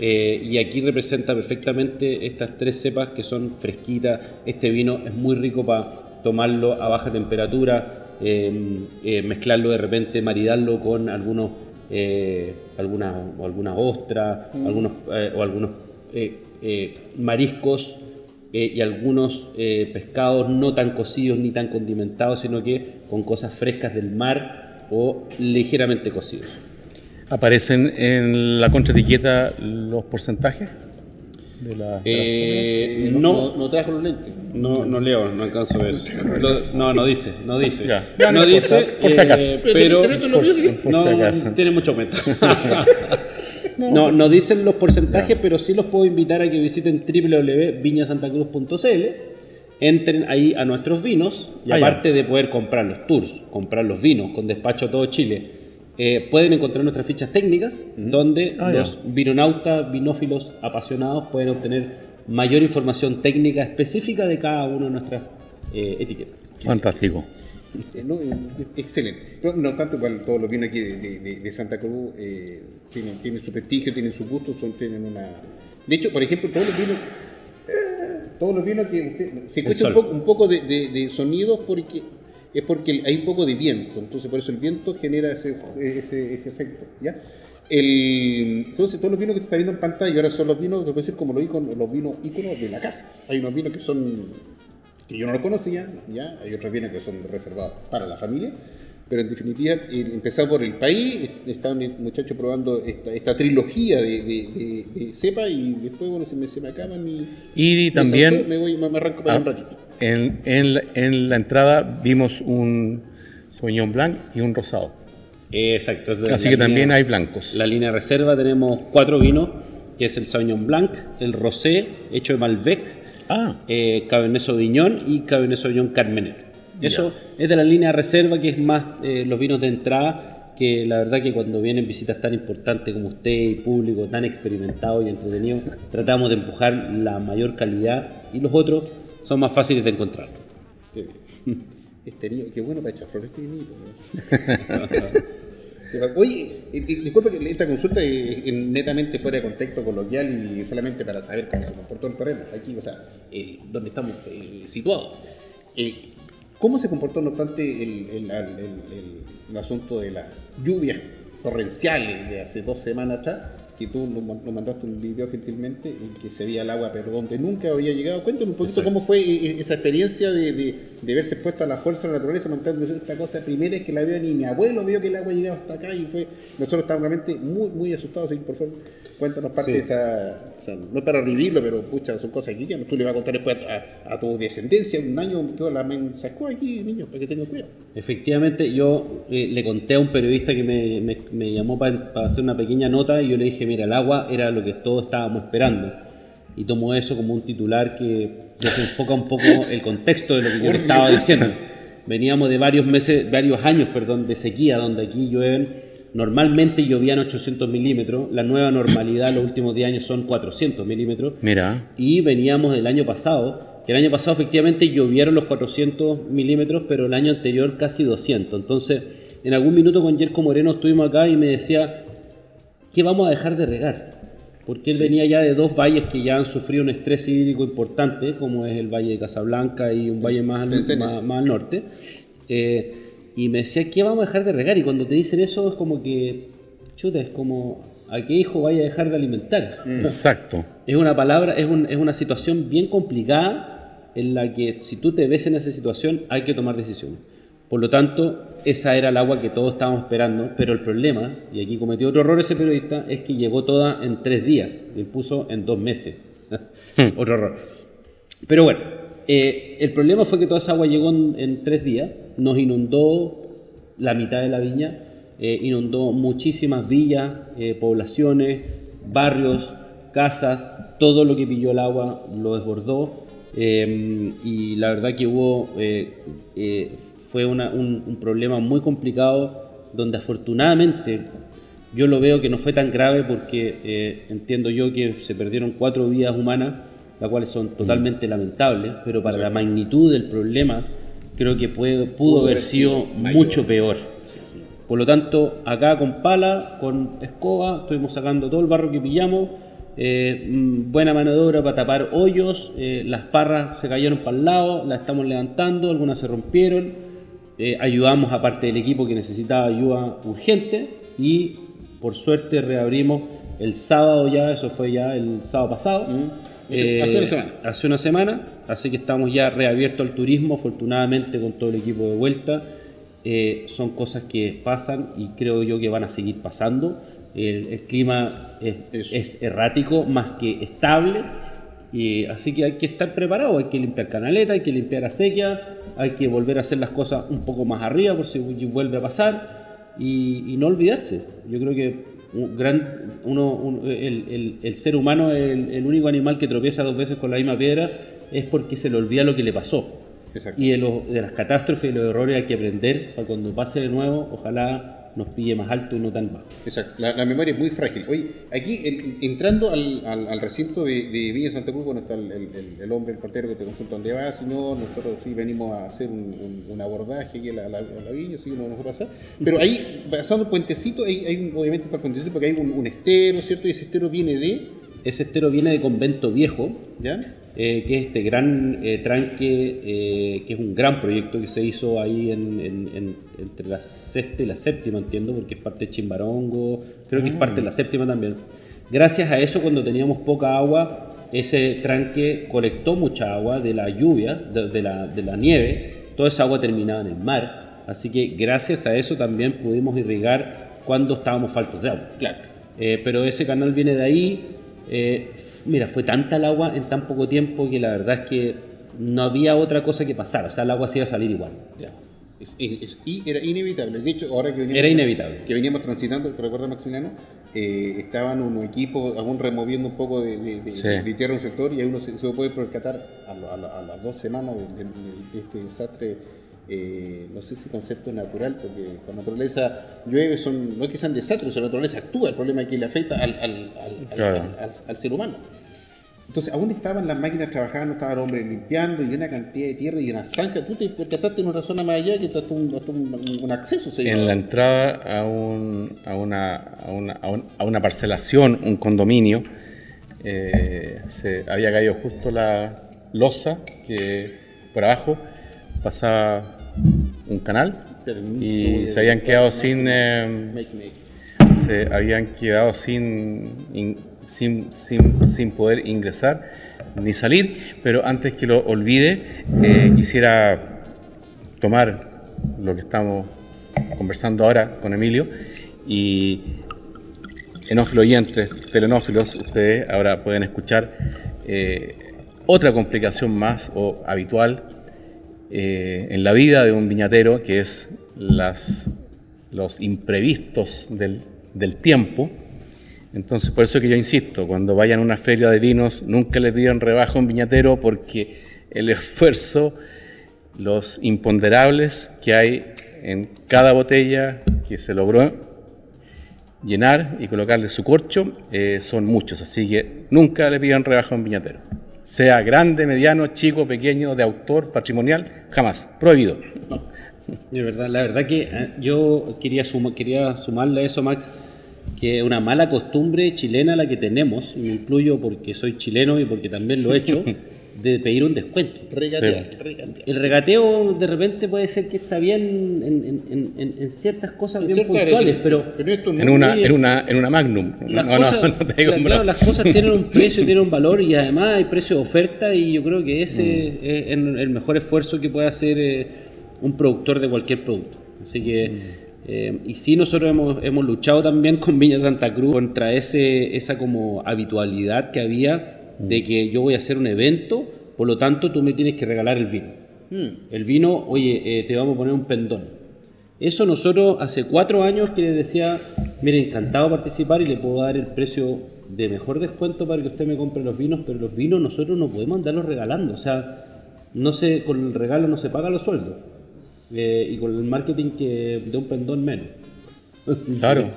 Speaker 3: Eh, y aquí representa perfectamente estas tres cepas que son fresquitas. Este vino es muy rico para tomarlo a baja temperatura, eh, eh, mezclarlo de repente, maridarlo con algunos, algunas, algunas ostras, mm. algunos, o algunos mariscos eh, y algunos eh, pescados no tan cocidos ni tan condimentados, sino que con cosas frescas del mar o ligeramente cocidos.
Speaker 2: ¿Aparecen en la contraetiqueta los porcentajes?
Speaker 1: De, la, eh, no, no, trajo los lentes.
Speaker 3: No, no leo, no alcanzo a ver. no, no dice, no dice.
Speaker 2: no, dice,
Speaker 3: por, si acaso. Pero, por, tiene mucho aumento. No, no dicen los porcentajes, pero sí los puedo invitar a que visiten www.viñasantacruz.cl, entren ahí a nuestros vinos y ah, aparte de poder comprar los tours, comprar los vinos con despacho a todo Chile, eh, pueden encontrar nuestras fichas técnicas donde ah, los vinonautas, vinófilos apasionados pueden obtener mayor información técnica específica de cada una de nuestras eh, etiquetas.
Speaker 2: Fantástico.
Speaker 1: No, excelente. Pero no tanto cual todos los vinos aquí de, Santa Cruz eh, tienen, su prestigio, tienen su gusto, son, tienen una. De hecho, por ejemplo, todos los vinos. Todos los vinos que se escucha un poco, un poco de, sonidos porque es porque hay un poco de viento, entonces por eso el viento genera ese, ese, efecto. ¿ya? El, entonces todos los vinos que te está viendo en pantalla ahora son los vinos, decir como los, los vinos íconos de la casa. Hay unos vinos que son que yo no lo conocía, ya hay otros bienes que son reservados para la familia, Pero en definitiva, eh, empezar por el país, está un muchacho probando esta, esta trilogía de, de, de, cepa y después, bueno, se me, se me acaban mi...
Speaker 2: Y también...
Speaker 1: me, voy, me, arranco para
Speaker 2: ah,
Speaker 1: un ratito.
Speaker 2: En, en, la, en, la, entrada vimos un Sauvignon Blanc y un rosado.
Speaker 3: Exacto.
Speaker 2: Así que línea, también hay blancos.
Speaker 3: La línea reserva tenemos cuatro vinos, que es el Sauvignon Blanc, el Rosé, hecho de Malbec,
Speaker 2: ah.
Speaker 3: eh, Cabernet Sauvignon y Cabernet Sauvignon Carmener. Eso yeah. es de la línea reserva, que es más eh, los vinos de entrada, que la verdad que cuando vienen visitas tan importantes como usted y público tan experimentado y entretenido, tratamos de empujar la mayor calidad y los otros son más fáciles de encontrar.
Speaker 1: Qué, este qué bueno para echar flores este vinito. Oye, disculpe que esta consulta es netamente fuera de contexto coloquial y solamente para saber cómo se comportó el terreno, aquí, o sea, eh, donde estamos eh, situados. Eh, ¿Cómo se comportó, no obstante, el, el, el, el, asunto de las lluvias torrenciales de hace dos semanas atrás? Que tú nos mandaste un video gentilmente en que se veía el agua, pero donde nunca había llegado. Cuéntanos un poquito cómo fue esa experiencia de, de, de, verse expuesto a la fuerza de la naturaleza, montando esta cosa. Primera es que la veo ni mi abuelo vio que el agua llegaba hasta acá y fue. Nosotros estábamos realmente muy, muy asustados. Así, por favor, cuéntanos parte sí. de esa. O sea, no es para revivirlo, pero pucha, son cosas que ya tú le vas a contar después a, a tu descendencia. Un año toda la men sacó aquí, niños, para que tengan cuidado.
Speaker 3: Efectivamente, yo eh, le conté a un periodista que me, me, me llamó para, para hacer una pequeña nota y yo le dije, mira, el agua era lo que todos estábamos esperando. Y tomó eso como un titular que desenfoca un poco el contexto de lo que yo le estaba diciendo. Veníamos de varios meses, varios años, perdón, de sequía, donde aquí llueven Normalmente llovían 800 milímetros, la nueva normalidad los últimos 10 años son 400 milímetros.
Speaker 2: Mira.
Speaker 3: Y veníamos del año pasado, que el año pasado efectivamente llovieron los 400 milímetros, pero el año anterior casi 200. Entonces, en algún minuto con Jerko Moreno estuvimos acá y me decía, ¿qué vamos a dejar de regar? Porque él sí. venía ya de dos valles que ya han sufrido un estrés hídrico importante, como es el Valle de Casablanca y un valle más, al, más, más al norte. Eh, y me decía, ¿qué vamos a dejar de regar? Y cuando te dicen eso es como que, chuta, es como, ¿a qué hijo vaya a dejar de alimentar?
Speaker 2: Exacto.
Speaker 3: Es una palabra, es, un, es una situación bien complicada en la que si tú te ves en esa situación hay que tomar decisiones. Por lo tanto, esa era el agua que todos estábamos esperando, pero el problema, y aquí cometió otro error ese periodista, es que llegó toda en tres días, y puso en dos meses. otro error. Pero bueno, eh, el problema fue que toda esa agua llegó en, en, tres días, nos inundó la mitad de la viña, eh, inundó muchísimas villas, eh, poblaciones, barrios, casas, todo lo que pilló el agua lo desbordó y la verdad que hubo, fue una, un, un problema muy complicado donde afortunadamente yo lo veo que no fue tan grave porque entiendo yo que se perdieron cuatro vidas humanas las cuales son totalmente mm. lamentables, pero para la magnitud del problema creo que puede, pudo, pudo haber sido mucho peor. Por lo tanto, acá con pala, con escoba, estuvimos sacando todo el barro que pillamos, eh, buena mano de obra para tapar hoyos, eh, las parras se cayeron para el lado, las estamos levantando, algunas se rompieron, eh, ayudamos a parte del equipo que necesitaba ayuda urgente y por suerte reabrimos el sábado ya, eso fue ya el sábado pasado.
Speaker 1: Mm eh, hace una semana.
Speaker 3: Hace una semana, así que estamos ya reabiertos al turismo, afortunadamente con todo el equipo de vuelta. Eh, son cosas que pasan y creo yo que van a seguir pasando. El, el clima es, es, errático más que estable, y, así que hay que estar preparado, hay que limpiar canaleta, hay que limpiar acequia, hay que volver a hacer las cosas un poco más arriba por si vuelve a pasar y, y no olvidarse. Yo creo que un gran, uno, un, el, el, el, ser humano, el, el, único animal que tropieza dos veces con la misma piedra, es porque se le olvida lo que le pasó.
Speaker 1: Exacto.
Speaker 3: Y de, los, de las catástrofes y los errores hay que aprender para cuando pase de nuevo, ojalá nos pille más alto y no tan bajo.
Speaker 1: Exacto, la, memoria es muy frágil. Oye, aquí en, entrando al, recinto de, de Villa Santa Cruz, bueno, está el, hombre, el portero que te consulta dónde va, señor, nosotros sí venimos a hacer un, abordaje aquí a la, la viña, sí, no nos va a pasar. Pero ahí, pasando el puentecito, hay, obviamente está el puentecito porque hay un estero, ¿cierto? Y ese estero viene de...
Speaker 3: Ese estero viene de Convento Viejo.
Speaker 1: ¿Ya?
Speaker 3: eh, que es este gran eh, tranque, eh, que es un gran proyecto que se hizo ahí en, en, en, entre la sexta y la séptima, entiendo, porque es parte de Chimbarongo, creo que es parte de la séptima también. Gracias a eso, cuando teníamos poca agua, ese tranque colectó mucha agua de la lluvia, de, de, la, de la nieve, toda esa agua terminaba en el mar. Así que gracias a eso también pudimos irrigar cuando estábamos faltos de agua.
Speaker 1: Claro.
Speaker 3: Eh, pero ese canal viene de ahí. Eh, mira, fue tanta el agua en tan poco tiempo que la verdad es que no había otra cosa que pasar. O sea, el agua se iba a salir igual.
Speaker 1: Ya. Es- es- es- y era inevitable. De hecho, ahora que veníamos,
Speaker 3: Era inevitable.
Speaker 1: que veníamos transitando, ¿te recuerdas, Maximiliano? Eh, estaban unos equipos aún removiendo un poco de, de- de-
Speaker 2: Sí.
Speaker 1: de tierra en un sector y ahí uno se, se puede percatar a, lo- a la- a las dos semanas de, de- de este desastre. Eh, no sé si concepto natural, porque la naturaleza llueve, son, no es que sean desastres, la naturaleza actúa, el problema es que le afecta al, al- al-
Speaker 2: Claro.
Speaker 1: ser humano. Entonces, aún estaban las máquinas trabajando, estaba el hombre limpiando y una cantidad de tierra y una zanja. Tú te percataste en otra zona más allá que está un, hasta un, un acceso. se
Speaker 2: En la entrada a, un- a, una, a, una, a un- a una parcelación, un condominio, eh, se había caído justo la losa que por abajo pasaba un canal y
Speaker 1: de-
Speaker 2: se habían quedado sin eh, se habían quedado sin, in- sin, sin, sin poder ingresar ni salir, pero antes que lo olvide, eh, quisiera tomar lo que estamos conversando ahora con Emilio y enófilos oyentes, telenófilos, ustedes ahora pueden escuchar eh, otra complicación más o habitual eh, en la vida de un viñatero, que es los imprevistos del, tiempo. Entonces, por eso que yo insisto, cuando vayan a una feria de vinos, nunca le pidan rebaja a un viñatero porque el esfuerzo, los imponderables que hay en cada botella que se logró llenar y colocarle su corcho eh, son muchos, así que nunca le pidan rebaja a un viñatero. Sea grande, mediano, chico, pequeño, de autor, patrimonial, jamás. Prohibido.
Speaker 3: De verdad, la verdad que eh, yo quería, suma- quería sumarle a eso, Max, que una mala costumbre chilena la que tenemos, me incluyo porque soy chileno y porque también lo he hecho, de pedir un descuento.
Speaker 1: Regatear, regatear.
Speaker 3: El regateo de repente puede ser que está bien en, en- en- en- ciertas cosas bien puntuales, pero
Speaker 1: pero esto no
Speaker 2: En una, en una, en una Magnum.
Speaker 3: las,
Speaker 2: No, no,
Speaker 3: cosas,
Speaker 2: no te digo
Speaker 3: claro,
Speaker 2: bravo.
Speaker 3: las cosas tienen un precio, tienen un valor y además hay precio de oferta y yo creo que ese
Speaker 2: Mm.
Speaker 3: es el el mejor esfuerzo que puede hacer eh, un productor de cualquier producto. Así que,
Speaker 2: Mm.
Speaker 3: eh, y sí nosotros hemos, hemos luchado también con Viña Santa Cruz contra ese, esa como habitualidad que había
Speaker 2: Mm.
Speaker 3: de que yo voy a hacer un evento, por lo tanto tú me tienes que regalar el vino.
Speaker 1: Hmm.
Speaker 3: El vino, oye, eh, te vamos a poner un pendón. Eso nosotros hace cuatro años que les decía, mire, encantado participar y le puedo dar el precio de mejor descuento para que usted me compre los vinos, pero los vinos nosotros no podemos andarlos regalando. O sea, no se, con el regalo no se pagan los sueldos. Eh, y con el marketing que de un pendón menos. Así que,
Speaker 2: Claro.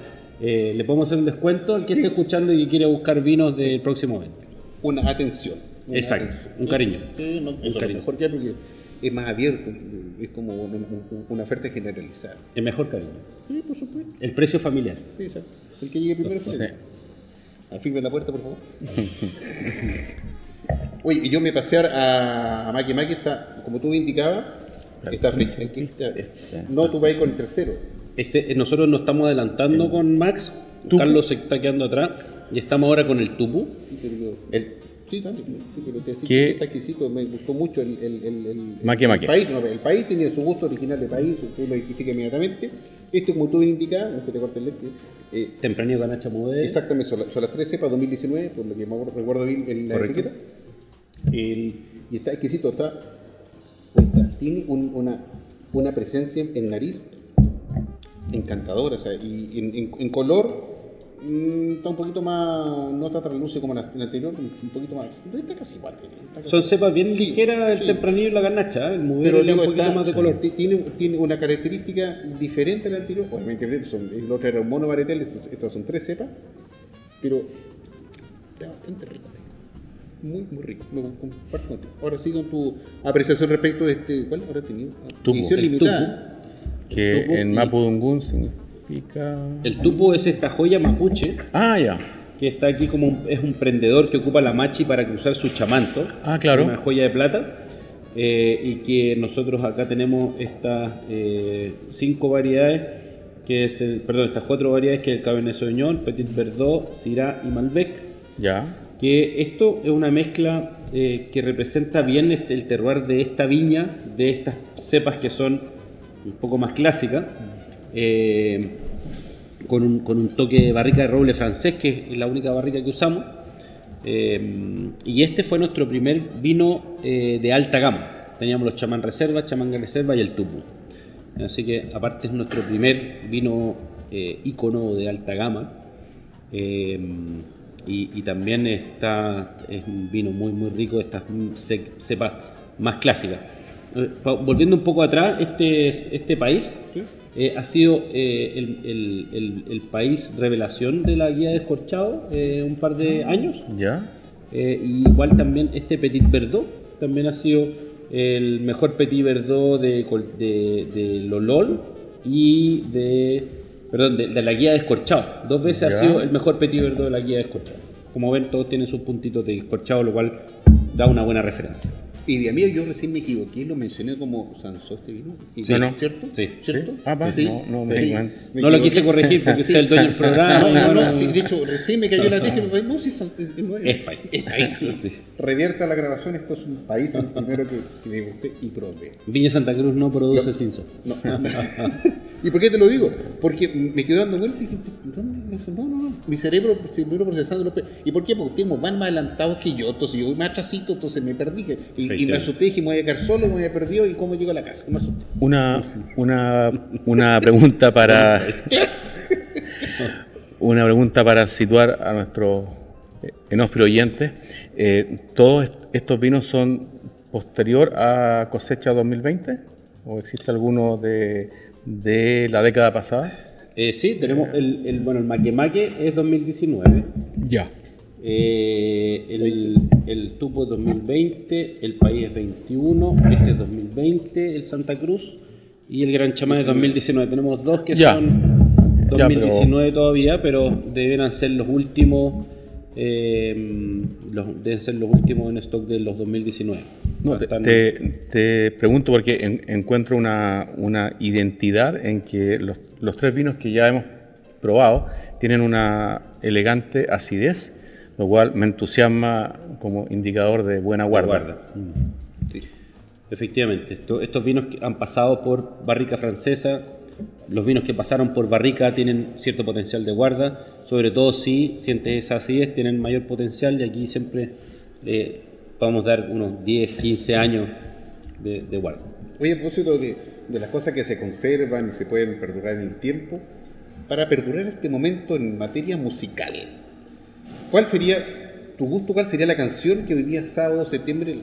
Speaker 3: eh, le podemos hacer un descuento al que esté escuchando y que quiere buscar vinos del próximo evento.
Speaker 1: Una atención. Una
Speaker 3: Exacto,
Speaker 1: atención.
Speaker 3: un cariño.
Speaker 1: Sí, no, eso es lo
Speaker 3: cariño.
Speaker 1: mejor que porque es más abierto, es como una, oferta generalizada.
Speaker 3: El mejor cariño.
Speaker 1: Sí, por supuesto.
Speaker 3: El precio familiar.
Speaker 1: Sí, exacto. El que llegue primero
Speaker 2: Sí.
Speaker 1: Afirme la puerta, por favor. Oye, y yo me pasé a, a Maki Maki, está, como tú indicabas, está frío. No, tú vas con el tercero.
Speaker 3: Este, eh, nosotros nos estamos adelantando con Max. Carlos se está quedando atrás. Y estamos ahora con el tupu.
Speaker 1: Sí, pero,
Speaker 3: El,
Speaker 1: sí, dale, sí, pero te decía que está exquisito, me gustó mucho el, el, el, el-
Speaker 2: Maque, maque.
Speaker 1: país. no, el país tenía su gusto original de país, tú lo identificas inmediatamente. Esto, como tú bien indicas, aunque te corte el lente, eh,
Speaker 3: tempranillo Ganacha Modelo.
Speaker 1: Exactamente, son, la- son las tres cepas 2019, por lo que me recuerdo bien en la etiqueta. Y está exquisito, está, está, tiene un- una, una presencia en nariz encantadora, o sea, y en, en- en color mm, está un poquito más, no está tan lúcido como la, la anterior, un poquito más, está casi igual. está casi
Speaker 3: Son cepas bien
Speaker 1: Sí,
Speaker 3: ligeras el
Speaker 1: sí.
Speaker 3: tempranillo y la Ganacha. ¿eh? El modelo
Speaker 1: pero
Speaker 3: le da
Speaker 1: digo,
Speaker 3: un poquito
Speaker 1: está-
Speaker 3: más de color.
Speaker 1: ti- Tiene, tiene una característica diferente a la anterior. Obviamente, son, el otro era un mono varietal, estos, estos son tres cepas. Pero está bastante rico. Muy, muy rico. Me comparto contigo. Ahora sí con tu apreciación respecto de este. ¿Cuál habrá tenido? Edición limitada.
Speaker 2: Que en
Speaker 3: y-
Speaker 2: Mapudungun significa.
Speaker 3: El tupu es esta joya mapuche
Speaker 2: Ah, ya.
Speaker 3: que está aquí como un, es un prendedor que ocupa la machi para cruzar su chamanto.
Speaker 2: Ah, claro.
Speaker 3: Una joya de plata. eh, y que nosotros acá tenemos estas eh, cinco variedades, que es el, perdón, estas cuatro variedades que es el Cabernet Sauvignon, Petit Verdot, Syrah y Malbec.
Speaker 2: Ya.
Speaker 3: que esto es una mezcla eh, que representa bien este- el terroir de esta viña, de estas cepas que son un poco más clásica, eh, con, un, toque de barrica de roble francés, que es la única barrica que usamos. Eh, y este fue nuestro primer vino eh, de alta gama. Teníamos los chamán reserva, chamán reserva y el tubo. Así que aparte es nuestro primer vino eh, ícono de alta gama. Eh, y, también está, es un vino muy muy rico de estas ce- cepas más clásicas. Volviendo un poco atrás, este, es- este país eh, ha sido eh, el, el- el- el país revelación de la guía de Escorchado eh, un par de años.
Speaker 2: ¿Ya?
Speaker 3: Eh, y igual también este Petit Verdot también ha sido el mejor Petit Verdot de, de, de Lolol y de, perdón, de, de la guía de Escorchado. Dos veces
Speaker 2: Ya.
Speaker 3: ha sido el mejor Petit Verdot de la guía de Escorchado. Como ven, todos tienen sus puntitos de Escorchado, lo cual da una buena referencia.
Speaker 1: Y de amigo, yo recién me equivoqué, lo mencioné como Sansó este vino. ¿Y
Speaker 3: Sí, ¿no?
Speaker 1: ¿Cierto?
Speaker 3: Sí.
Speaker 1: ¿Cierto?
Speaker 2: Ah, va,
Speaker 1: Sí.
Speaker 2: no, no me
Speaker 1: Sí. Me
Speaker 3: No lo quise corregir porque usted es el dueño del programa.
Speaker 1: No, no, no, sí, de hecho, recién me cayó la teja. pero No, sí, San- no es.
Speaker 3: Es país.
Speaker 1: Es país, sí.
Speaker 3: Sí.
Speaker 1: Revierta la grabación, esto es un país, el primero que, que diga usted y provee.
Speaker 3: Viña Santa Cruz no produce Cinso.
Speaker 1: No. ¿Y por qué te lo digo? Porque me quedé dando vueltas y dije, ¿dónde? No, no, no. Mi cerebro, cerebro procesando los pe- ¿Y por qué? Porque tengo van más adelantados que yo, entonces yo voy más atrasito, entonces me perdí. Y, y me asusté, dije, me voy a quedar solo, me había perdido y cómo llego a la casa. Me asusté.
Speaker 2: Una, una, una pregunta para una pregunta para situar a nuestros eh, enófilos oyentes. Eh, ¿Todos est- estos vinos son posterior a cosecha 2020? ¿O existe alguno de, de la década pasada?
Speaker 3: Eh, sí, tenemos el, el, bueno, el Maquemaque es 2019.
Speaker 2: Ya.
Speaker 3: Eh, el, el Tupo es 2020, el País es 21, este es 2020, el Santa Cruz y el Gran Chamán es 2019. Tenemos dos que
Speaker 2: Ya.
Speaker 3: son
Speaker 2: Ya,
Speaker 3: 2019 todavía, pero deberán ser los últimos, eh, los, deben ser los últimos en stock de los 2019.
Speaker 2: No, te- te pregunto porque en- encuentro una, una identidad en que los, los tres vinos que ya hemos probado tienen una elegante acidez, lo cual me entusiasma como indicador de buena guarda.
Speaker 3: guarda. Sí. Efectivamente, esto- estos vinos que han pasado por barrica francesa, los vinos que pasaron por barrica tienen cierto potencial de guarda, sobre todo si sientes esa acidez, tienen mayor potencial y aquí siempre eh, podemos dar unos 10, 15 años de, de guarda.
Speaker 1: Oye, a propósito de, de las cosas que se conservan y se pueden perdurar en el tiempo, para perdurar este momento en materia musical, ¿cuál sería tu gusto? ¿Cuál sería la canción que hoy día, sábado, septiembre,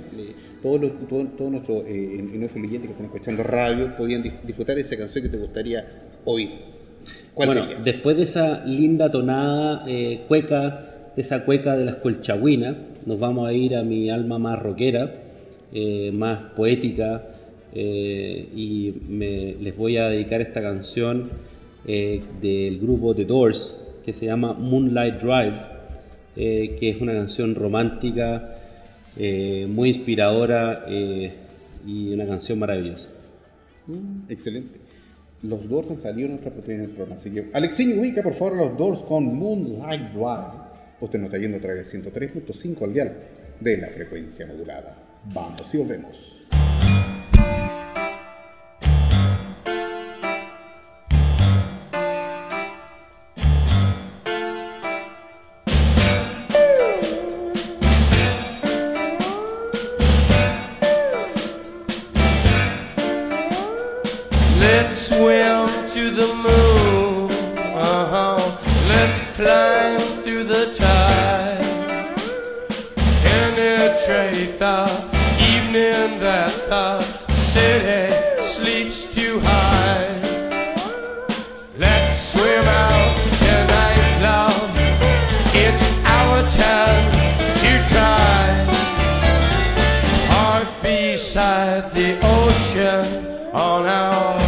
Speaker 1: todos los todos, todos nuestros eh, que están escuchando radio podían dis- disfrutar de esa canción que te gustaría oír? ¿Cuál
Speaker 3: bueno,
Speaker 1: sería?
Speaker 3: después de esa linda tonada eh, cueca, de esa cueca de las colchagüinas, nos vamos a ir a mi alma más rockera, eh, más poética, eh, y me- les voy a dedicar esta canción eh, del grupo The Doors, que se llama Moonlight Drive, eh, que es una canción romántica, eh, muy inspiradora eh, y una canción maravillosa.
Speaker 1: Mm, excelente. Los Doors han salido en nuestra proteína del programa. Así que, Alexiño, ubica por favor los Doors con Moonlight Drive. Usted nos está yendo a través del 103.5 al dial de la frecuencia modulada. Vamos y volvemos.
Speaker 5: The ocean on our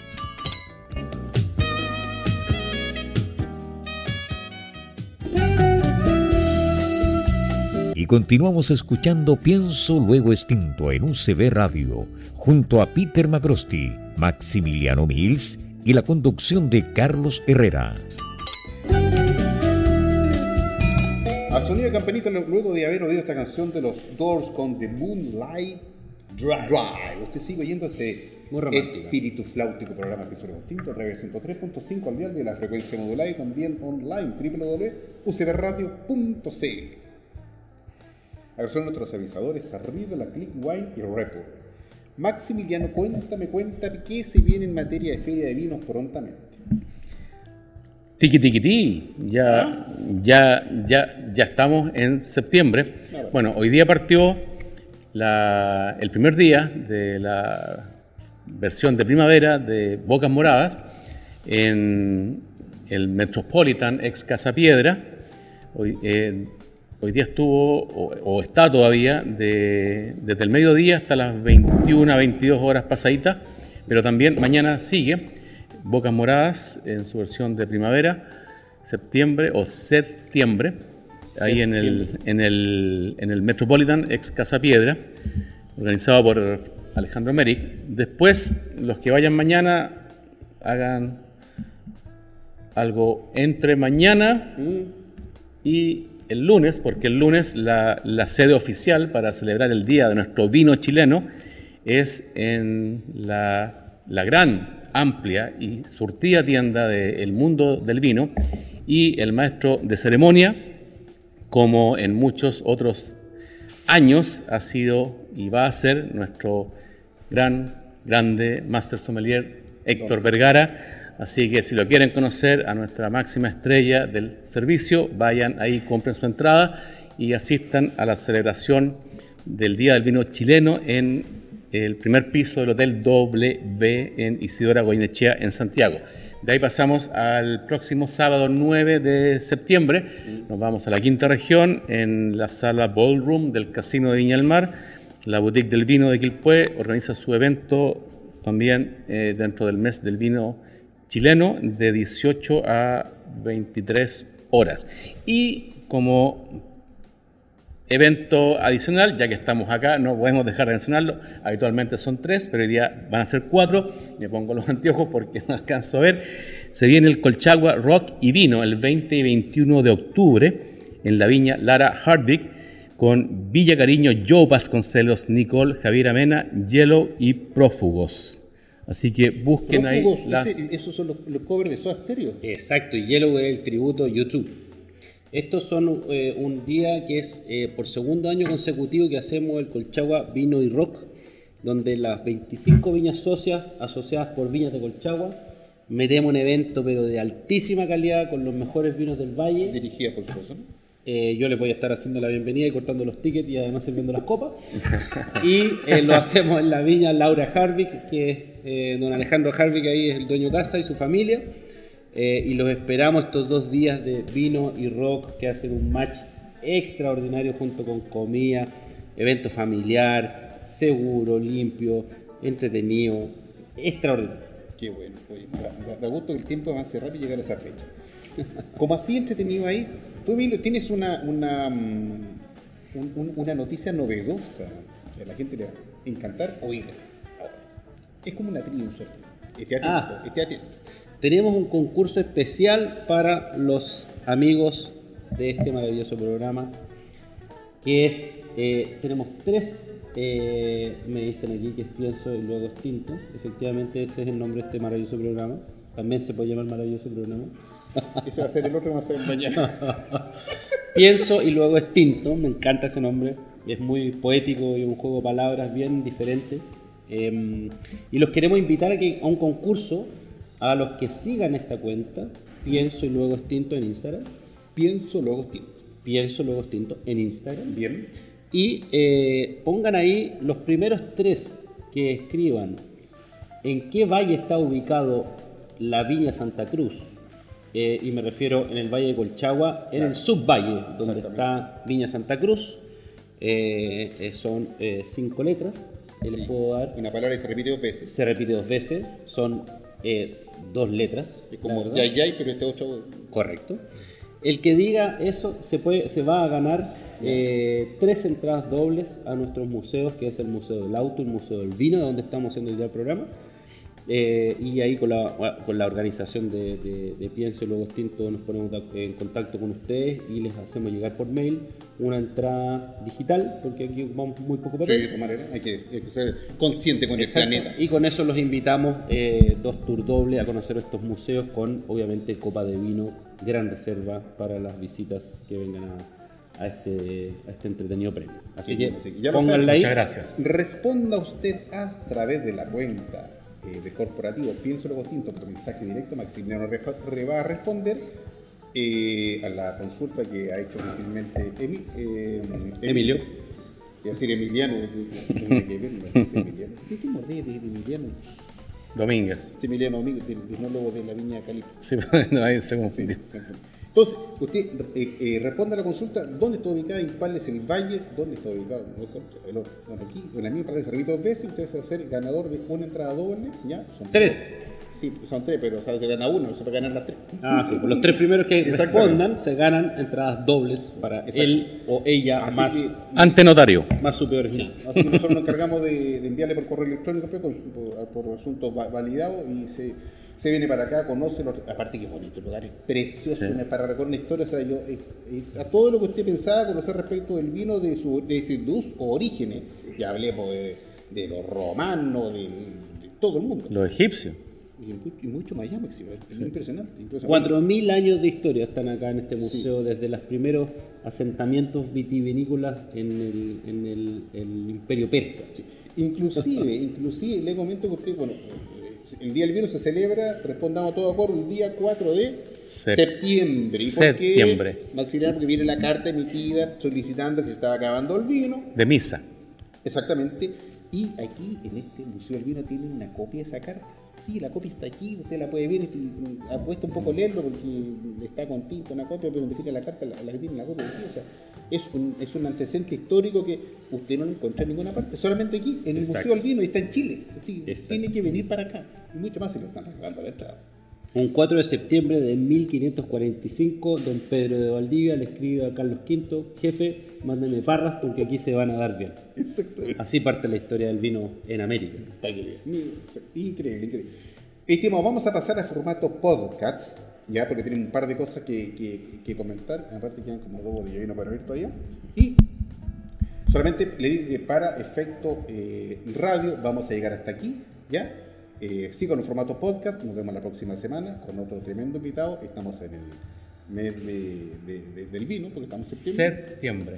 Speaker 4: Y continuamos escuchando Pienso Luego Extinto en UCB Radio, junto a Peter Macrosti, Maximiliano Mills y la conducción de Carlos Herrera.
Speaker 1: Al sonido de campanita, luego de haber oído esta canción de los Doors con The Moonlight Drive, usted sigue oyendo este espíritu flautico programa que suena distinto, Rever 103.5 al dial de la frecuencia modulada y también online www.ucbradio.cl. A ver, son nuestros avisadores arriba la Click Wine y Report. Maximiliano, cuéntame, cuéntame qué se viene en materia de feria de vinos prontamente.
Speaker 2: Tiki tiki ti, ya, ya, ya, ya estamos en septiembre. Bueno, hoy día partió la- el primer día de la versión de primavera de Bocas Moradas en el Metropolitan ex Casa Piedra. Hoy, eh, hoy día estuvo, o, o está todavía, de- desde el mediodía hasta las 21, 22 horas pasaditas, pero también mañana sigue. Bocas Moradas en su versión de primavera, septiembre o septiembre, ahí en el, en, el, en el Metropolitan ex Casa Piedra, organizado por Alejandro Merrick. Después, los que vayan mañana, hagan algo entre mañana y el lunes, porque el lunes la, la sede oficial para celebrar el día de nuestro vino chileno es en la, la gran, amplia y surtida tienda del mundo del vino y el maestro de ceremonia, como en muchos otros años, ha sido y va a ser nuestro gran, grande Master Sommelier Héctor Vergara. Así que si lo quieren conocer a nuestra máxima estrella del servicio, vayan ahí, compren su entrada y asistan a la celebración del Día del Vino Chileno en el primer piso del Hotel W en Isidora Goinechea en Santiago. De ahí pasamos al próximo sábado 9 de septiembre. Nos vamos a la quinta región en la sala Ballroom del Casino de Viña del Mar. La Boutique del Vino de Quilpué organiza su evento también eh, dentro del mes del vino chileno de 18 a 23 horas. Y como evento adicional, ya que estamos acá, no podemos dejar de mencionarlo. Habitualmente son tres, pero hoy día van a ser cuatro. Me pongo los anteojos porque no alcanzo a ver. Se viene el Colchagua Rock y Vino el 20 y 21 de octubre en la viña Lara Hardwick con Villa Cariño, Joe Vasconcelos, Nicole, Javier Amena, Yellow y Prófugos. Así que busquen ahí las...
Speaker 1: ese- esos son los, los covers de Soda Stereo.
Speaker 3: Exacto, y Yellow es el tributo YouTube. Estos son eh, un día que es eh, por segundo año consecutivo que hacemos el Colchagua Vino y Rock, donde las 25 viñas socias asociadas por viñas de Colchagua metemos un evento pero de altísima calidad con los mejores vinos del valle.
Speaker 1: Dirigida por supuesto. ¿no?
Speaker 3: Eh, yo les voy a estar haciendo la bienvenida y cortando los tickets y además sirviendo las copas. y eh, lo hacemos en la viña Laura Harvick, que es eh, don Alejandro Harvick, ahí es el dueño casa y su familia. Eh, y los esperamos estos dos días de vino y rock que hacen un match extraordinario junto con comida, evento familiar, seguro, limpio, entretenido, extraordinario.
Speaker 1: Qué bueno. da, gusto que el tiempo avance rápido y llegar a esa fecha. Como así entretenido ahí, tú tienes una, una, mm, un- un- una noticia novedosa que a la gente le va a encantar oír. Es como una sorteo. Esté atento,
Speaker 3: Ah.
Speaker 1: esté atento.
Speaker 3: Tenemos un concurso especial para los amigos de este maravilloso programa, que es, eh, tenemos tres, eh, me dicen aquí que es Pienso y luego Extinto, efectivamente ese es el nombre de este maravilloso programa, también se puede llamar maravilloso programa.
Speaker 1: Ese va a ser el otro va a ser mañana.
Speaker 3: Pienso y luego Extinto, me encanta ese nombre, es muy poético y un juego de palabras bien diferente. Eh, y los queremos invitar a, que, a un concurso a los que sigan esta cuenta, Pienso y luego Extinto en Instagram,
Speaker 1: Pienso luego tinto.
Speaker 3: Pienso Luego Tinto en Instagram.
Speaker 1: Bien.
Speaker 3: Y eh, pongan ahí los primeros tres que escriban en qué valle está ubicado la Viña Santa Cruz. Eh, y me refiero en el Valle de Colchagua, en el subvalle, donde está Viña Santa Cruz. Eh, eh, son eh, cinco letras. Que les
Speaker 1: Sí.
Speaker 3: puedo dar.
Speaker 1: Una palabra que se repite dos veces.
Speaker 3: Se repite dos veces. Son eh, dos letras.
Speaker 1: Es como
Speaker 3: verdad.
Speaker 1: yay yay, pero este otro.
Speaker 3: Correcto. El que diga eso se, puede, se va a ganar eh, tres entradas dobles a nuestros museos, que es el Museo del Auto y el Museo del Vino, donde estamos haciendo el programa. Eh, y ahí con la, con la organización de, de, de Pienso y Luego Extinto nos ponemos en contacto con ustedes y les hacemos llegar por mail una entrada digital, porque aquí ocupamos muy poco
Speaker 1: Sí,
Speaker 3: papel.
Speaker 1: maneras, hay que, hay que ser consciente con
Speaker 3: Exacto.
Speaker 1: el planeta.
Speaker 3: Y con eso los invitamos eh, dos tours dobles a conocer estos museos con obviamente copa de vino, gran reserva para las visitas que vengan a, a este, a este entretenido premio. Así
Speaker 1: Sí,
Speaker 3: que
Speaker 1: que ya
Speaker 3: pónganla ahí.
Speaker 2: Muchas gracias.
Speaker 1: Responda usted a través de la cuenta eh, de corporativo Pienso Luego Tinto por mensaje directo. Maximiliano va a responder eh, a la consulta que ha hecho gentilmente Emi- eh,
Speaker 3: Emilio.
Speaker 1: A decir Emiliano. eh, tiene que verlo, Emiliano. ¿Qué te mordés de, de Emiliano?
Speaker 2: Domínguez.
Speaker 1: Emiliano Domínguez, del vinólogo de la Viña Cali.
Speaker 2: Sí, no, ahí se confundió.
Speaker 1: Entonces, usted eh, eh, responde a la consulta, ¿dónde está ubicada y cuál es el valle? ¿Dónde está ubicado? El otro. Bueno, aquí, en la misma palabra se repite dos veces, usted va a ser ganador de una entrada doble, ¿ya? Son
Speaker 3: Tres.
Speaker 1: Sí, son tres, pero ¿sabes? se gana uno, no se puede ganar las tres.
Speaker 3: Ah, sí, pues los tres primeros que respondan se ganan entradas dobles para él o ella
Speaker 1: Así
Speaker 3: más,
Speaker 1: que-
Speaker 2: Ante notario.
Speaker 3: más superior.
Speaker 1: Así que nosotros nos encargamos de, de enviarle por correo electrónico pues, por, por, por asuntos va- validados y se, se viene para acá, conoce, los, aparte que bonito, el lugar es precioso,
Speaker 2: Sí.
Speaker 1: para recordar una historia, o sea, yo, eh, eh, a todo lo que usted pensaba conocer respecto del vino, de su de sus orígenes, ya hablemos de, de los romanos, de, de todo el mundo.
Speaker 2: Los egipcios.
Speaker 1: Y, y mucho más allá, es impresionante. impresionante.
Speaker 3: Cuatro mil años de historia están acá en este museo, desde los primeros asentamientos vitivinícolas en el, en el, el imperio persa.
Speaker 1: Inclusive, inclusive, le comento que usted, bueno, eh, el Día del Vino se celebra, respondamos todo acuerdo, el día 4 de
Speaker 2: Sep-
Speaker 1: septiembre. ¿Y por qué?
Speaker 2: septiembre.
Speaker 1: Maximiliano, porque viene la carta emitida solicitando que se estaba acabando el vino,
Speaker 2: De misa.
Speaker 1: exactamente, y aquí en este Museo del Vino tiene una copia de esa carta. Sí, la copia está aquí, usted la puede ver, y- apuesta un poco leerlo porque está con tinta una copia, pero identifica la carta, la, la que tiene la copia aquí, o sea, es un, es un antecedente histórico que usted no lo encuentra en ninguna parte, solamente aquí, en el
Speaker 3: Exacto.
Speaker 1: Museo del Vino, y está en Chile, así, tiene que venir para acá, y mucho más se lo están regalando a la entrada.
Speaker 3: Un 4 de septiembre de 1545, don Pedro de Valdivia le escribe a Carlos V, jefe, mándenme parras porque aquí se van a dar bien. Así parte la historia del vino en América.
Speaker 1: Increíble, increíble. Estimado, vamos a pasar a formato podcast, ya, porque tienen un par de cosas que, que, que comentar. Aparte quedan como dos de vino para ver todavía. Y solamente le digo que para efecto eh, radio vamos a llegar hasta aquí, ¿ya? Eh, sí, con el formato podcast. Nos vemos la próxima semana con otro tremendo invitado. Estamos en el mes de- de- de- del vino, porque estamos en septiembre.
Speaker 2: Septiembre.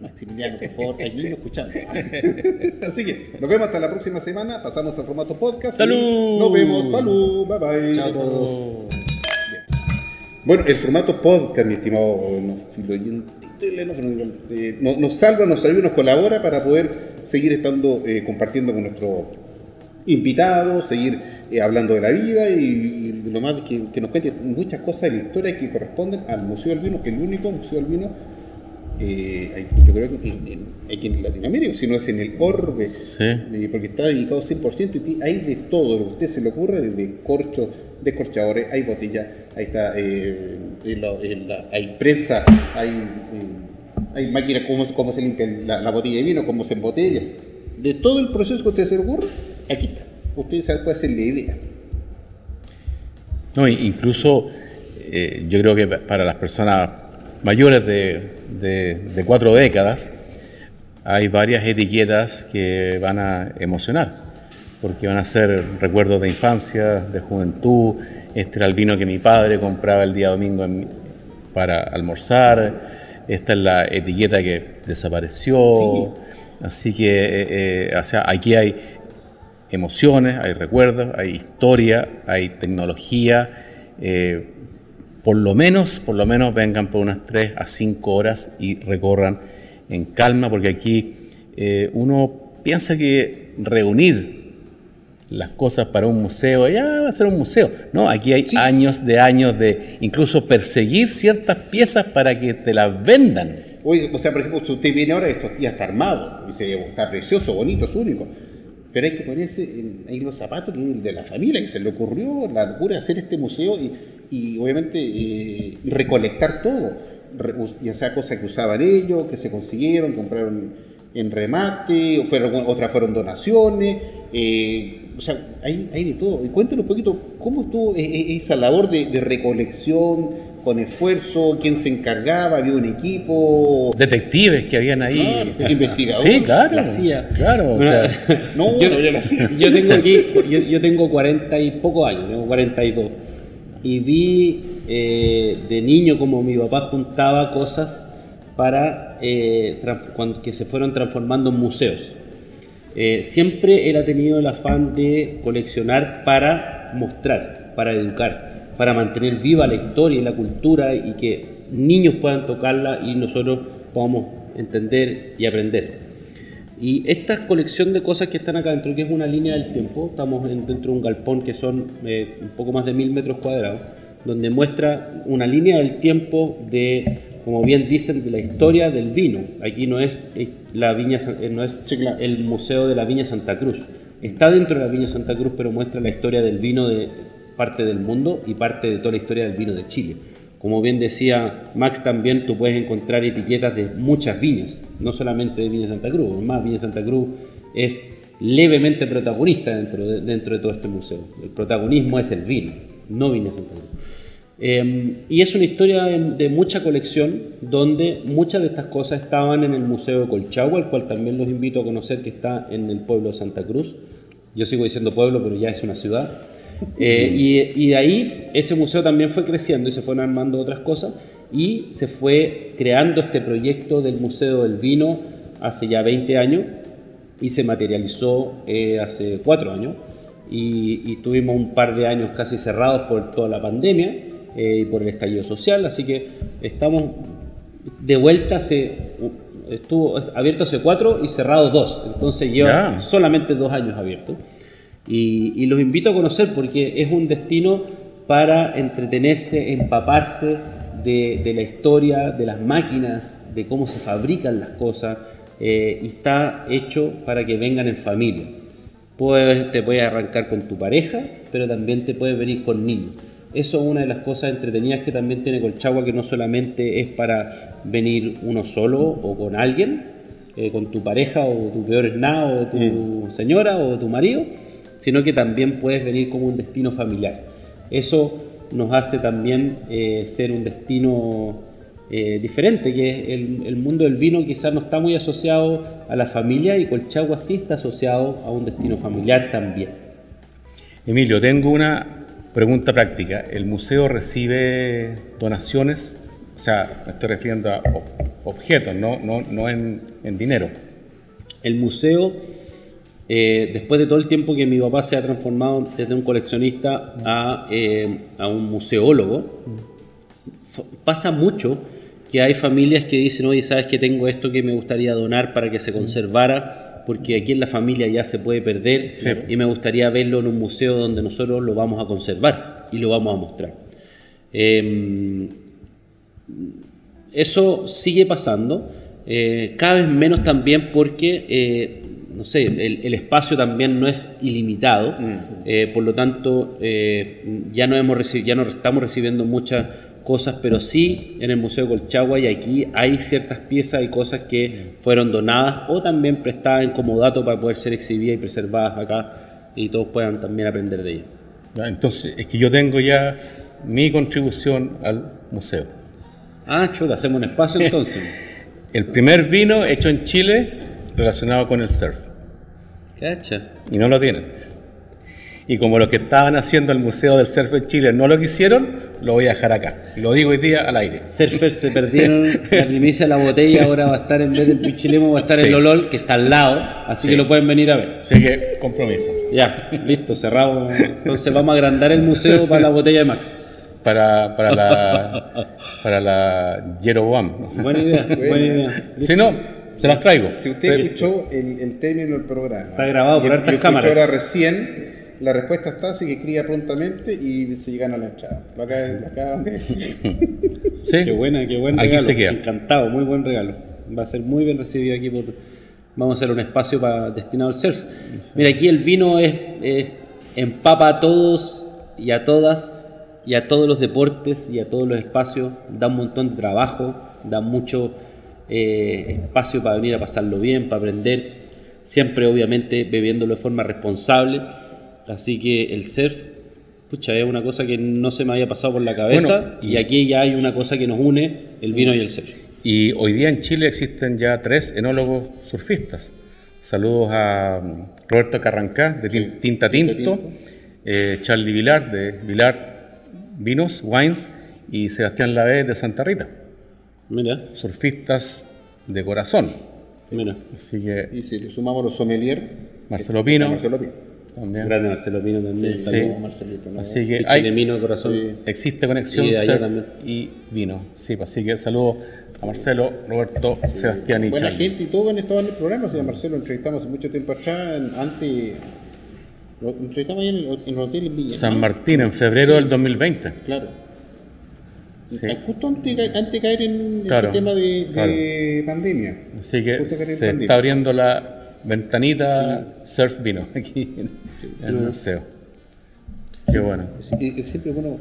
Speaker 1: Maximiliano, por favor, hay niños escuchando. Así que nos vemos hasta la próxima semana. Pasamos al formato podcast.
Speaker 2: ¡Salud!
Speaker 1: Nos vemos. Salud. Bye bye.
Speaker 3: Chao.
Speaker 1: Bueno, el formato podcast, mi estimado eh, nos, salva, nos ayuda, nos colabora para poder seguir estando eh, compartiendo con nuestros invitados, seguir eh, hablando de la vida y, y lo más que, que nos cuente muchas cosas de la historia que corresponden al Museo del Vino, el único Museo del Vino, eh, yo creo que en, en- aquí en Latinoamérica, si no es en el orbe,
Speaker 2: Sí.
Speaker 1: eh, porque está dedicado 100% y hay de todo lo que a usted se le ocurra, desde corchos, descorchadores, hay botellas, ahí está, eh, en la- en la- hay prensa, hay, eh, hay máquinas, cómo, cómo se limpia la, la botella de vino, cómo se embotella. De todo el proceso que a usted se le ocurra, aquí se puede hacer la idea.
Speaker 2: No, incluso eh, yo creo que pa- para las personas mayores de, de- de cuatro décadas hay varias etiquetas que van a emocionar, porque van a ser recuerdos de infancia, de juventud. Este era el vino que mi padre compraba el día domingo en para almorzar. Esta es la etiqueta que desapareció. Así que, eh, eh, o sea, aquí hay emociones, hay recuerdos, hay historia, hay tecnología, eh, por lo menos, por lo menos vengan por unas 3 a 5 horas y recorran en calma, porque aquí eh, uno piensa que reunir las cosas para un museo, ya va a ser un museo. No, aquí hay años de años de incluso perseguir ciertas piezas para que te las vendan.
Speaker 1: Oye, o sea, por ejemplo, si usted viene ahora, esto ya está armado, y se está precioso, bonito, es único. Pero hay que ponerse ahí los zapatos que de la familia, que se le ocurrió la locura de hacer este museo y, y obviamente eh, recolectar todo, re- ya sea cosas que usaban ellos, que se consiguieron, compraron en remate, o fueron, otras fueron donaciones, eh, o sea, hay, hay de todo. Y cuéntenos un poquito cómo estuvo eh, eh, esa labor de recolección, con esfuerzo, quién se encargaba, había un equipo.
Speaker 2: Detectives que habían ahí.
Speaker 1: Claro, investigador.
Speaker 2: Sí, claro.
Speaker 3: La CIA.
Speaker 2: Claro, o
Speaker 3: Bueno,
Speaker 2: sea,
Speaker 1: No,
Speaker 3: yo,
Speaker 1: no, la hacía.
Speaker 3: yo tengo aquí, yo, yo tengo 40 y pocos años, tengo 42. Y vi eh, de niño como mi papá juntaba cosas para eh, cuando- que se fueron transformando en museos. Eh, siempre él ha tenido el afán de coleccionar para mostrar, para educar, para mantener viva la historia y la cultura y que niños puedan tocarla y nosotros podamos entender y aprender. Y esta colección de cosas que están acá dentro, que es una línea del tiempo, estamos en- dentro de un galpón que son eh, un poco más de mil metros cuadrados, donde muestra una línea del tiempo de, como bien dicen, de la historia del vino. Aquí no es eh, la viña, eh, no es
Speaker 1: Sí, claro.
Speaker 3: el museo de la viña Santa Cruz. Está dentro de la viña Santa Cruz, pero muestra la historia del vino de parte del mundo y parte de toda la historia del vino de Chile. Como bien decía Max, también tú puedes encontrar etiquetas de muchas viñas, no solamente de Viña Santa Cruz. Además, Viña Santa Cruz es levemente protagonista dentro de, todo este museo. El protagonismo es el vino, no Viña Santa Cruz. Eh, y es una historia de, de mucha colección donde muchas de estas cosas estaban en el Museo de Colchagua, al cual también los invito a conocer, que está en el pueblo de Santa Cruz. Yo sigo diciendo pueblo, pero ya es una ciudad. Eh, y, y de ahí ese museo también fue creciendo y se fueron armando otras cosas y se fue creando este proyecto del Museo del Vino hace ya 20 años y se materializó eh, hace cuatro años. Y, y tuvimos un par de años casi cerrados por toda la pandemia eh, y por el estallido social, así que estamos de vuelta, hace, estuvo abierto hace cuatro y cerrado dos, entonces lleva
Speaker 2: Ya.
Speaker 3: solamente dos años abierto y, y los invito a conocer porque es un destino para entretenerse, empaparse de, de la historia, de las máquinas, de cómo se fabrican las cosas eh, y está hecho para que vengan en familia. Puedes, te puedes arrancar con tu pareja, pero también te puedes venir con niños. Eso es una de las cosas entretenidas que también tiene Colchagua, que no solamente es para venir uno solo o con alguien, eh, con tu pareja o tu peor es nada, o tu señora o tu marido, sino que también puedes venir como un destino familiar. Eso nos hace también eh, ser un destino eh, diferente, que el, el mundo del vino quizás no está muy asociado a la familia y Colchagua sí está asociado a un destino familiar también.
Speaker 2: Emilio, tengo una pregunta práctica. ¿El museo recibe donaciones? O sea, me estoy refiriendo a ob- objetos, no, no, no en, en dinero.
Speaker 3: El museo, eh, después de todo el tiempo que mi papá se ha transformado desde un coleccionista a, eh, a un museólogo, pasa mucho que hay familias que dicen, oye, ¿sabes que tengo esto que me gustaría donar para que se conservara? Porque aquí en la familia ya se puede perder
Speaker 2: Sí.
Speaker 3: y me gustaría verlo en un museo donde nosotros lo vamos a conservar y lo vamos a mostrar. Em, eso sigue pasando, eh, cada vez menos también porque, eh, no sé, el, el espacio también no es ilimitado, eh, por lo tanto eh, ya, no hemos reci- ya no estamos recibiendo muchas cosas, pero sí en el Museo Colchagua y aquí hay ciertas piezas y cosas que fueron donadas o también prestadas en como dato para poder ser exhibidas y preservadas acá y todos puedan también aprender de ellas.
Speaker 2: Entonces, es que yo tengo ya mi contribución al museo.
Speaker 3: Ah, chuta, hacemos un espacio entonces.
Speaker 2: El primer vino hecho en Chile relacionado con el surf.
Speaker 3: Cacha.
Speaker 2: Y no lo tienen. Y como los que estaban haciendo el Museo del Surf en Chile no lo quisieron, lo voy a dejar acá. Lo digo hoy día al aire.
Speaker 3: Surfers se perdieron la primicia de la botella, ahora va a estar en vez del Pichilemo, va a estar
Speaker 2: Sí.
Speaker 3: el Lolol, que está al lado, así
Speaker 2: Sí.
Speaker 3: que lo pueden venir a ver.
Speaker 2: Así que, compromiso.
Speaker 3: Ya, listo, cerrado. Entonces vamos a agrandar el museo para la botella de Max.
Speaker 2: para, para la para la Jeroboam.
Speaker 3: Buena idea, buena idea.
Speaker 2: Si no, se las traigo.
Speaker 1: Si usted escuchó el, el término del programa.
Speaker 3: Está grabado por
Speaker 1: escuchó
Speaker 3: cámaras.
Speaker 1: ahora recién, la respuesta está así que cría prontamente y se llegan a la entrada. Lo acaba- lo acaban de decir.
Speaker 2: ¿Sí?
Speaker 3: Qué buena, qué buen
Speaker 2: Aquí
Speaker 3: regalo.
Speaker 2: se queda.
Speaker 3: Encantado, muy buen regalo. Va a ser muy bien recibido aquí por. Vamos a hacer un espacio para destinado al surf. Mira, aquí el vino es, es- empapa a todos y a todas y a todos los deportes y a todos los espacios. Da un montón de trabajo, da mucho eh, espacio para venir a pasarlo bien, para aprender. Siempre, obviamente, bebiéndolo de forma responsable. Así que el surf, pucha, es una cosa que no se me había pasado por la cabeza.
Speaker 2: Bueno,
Speaker 3: y
Speaker 2: y-
Speaker 3: aquí ya hay una cosa que nos une, el vino y el surf.
Speaker 2: Y hoy día en Chile existen ya tres enólogos surfistas. Saludos a mm, Roberto Carrancá de Tin- Tinta Tinto,
Speaker 1: Tinto.
Speaker 2: eh, Charlie Vilar de Vilar Vinos, Wines y Sebastián Lavés de Santa Rita.
Speaker 3: Mira,
Speaker 2: Surfistas de corazón.
Speaker 3: mira.
Speaker 2: Así que
Speaker 1: Y si le sumamos los sommelier,
Speaker 2: Marcelo Pino
Speaker 1: Marcelo Pino.
Speaker 2: también.
Speaker 3: Grande Marcelo Pino también.
Speaker 1: Sí,
Speaker 3: saludos.
Speaker 1: Marcelito, ¿no?
Speaker 2: Así que hay,
Speaker 3: chilemino de corazón.
Speaker 1: Sí.
Speaker 2: existe conexión
Speaker 3: Y de allá
Speaker 2: surf
Speaker 3: también.
Speaker 2: y vino. Sí, pues, así que saludos a Marcelo, Roberto, Sebastián y
Speaker 1: Buena
Speaker 2: Charlie.
Speaker 1: gente y todo han estado en el programa. Si a Marcelo lo entrevistamos hace mucho tiempo atrás, en- antes. Lo entrevistamos ahí en el, en el hotel en Villa.
Speaker 2: San. Martín en febrero del 2020.
Speaker 1: Claro.
Speaker 2: Sí.
Speaker 1: Justo antes, de de caer en
Speaker 2: Claro,
Speaker 1: este tema de, de
Speaker 2: claro.
Speaker 1: pandemia.
Speaker 2: Así que se
Speaker 1: pandemia.
Speaker 2: está abriendo la ventanita surf vino aquí en, el museo. Qué bueno.
Speaker 1: Eh, eh, siempre bueno.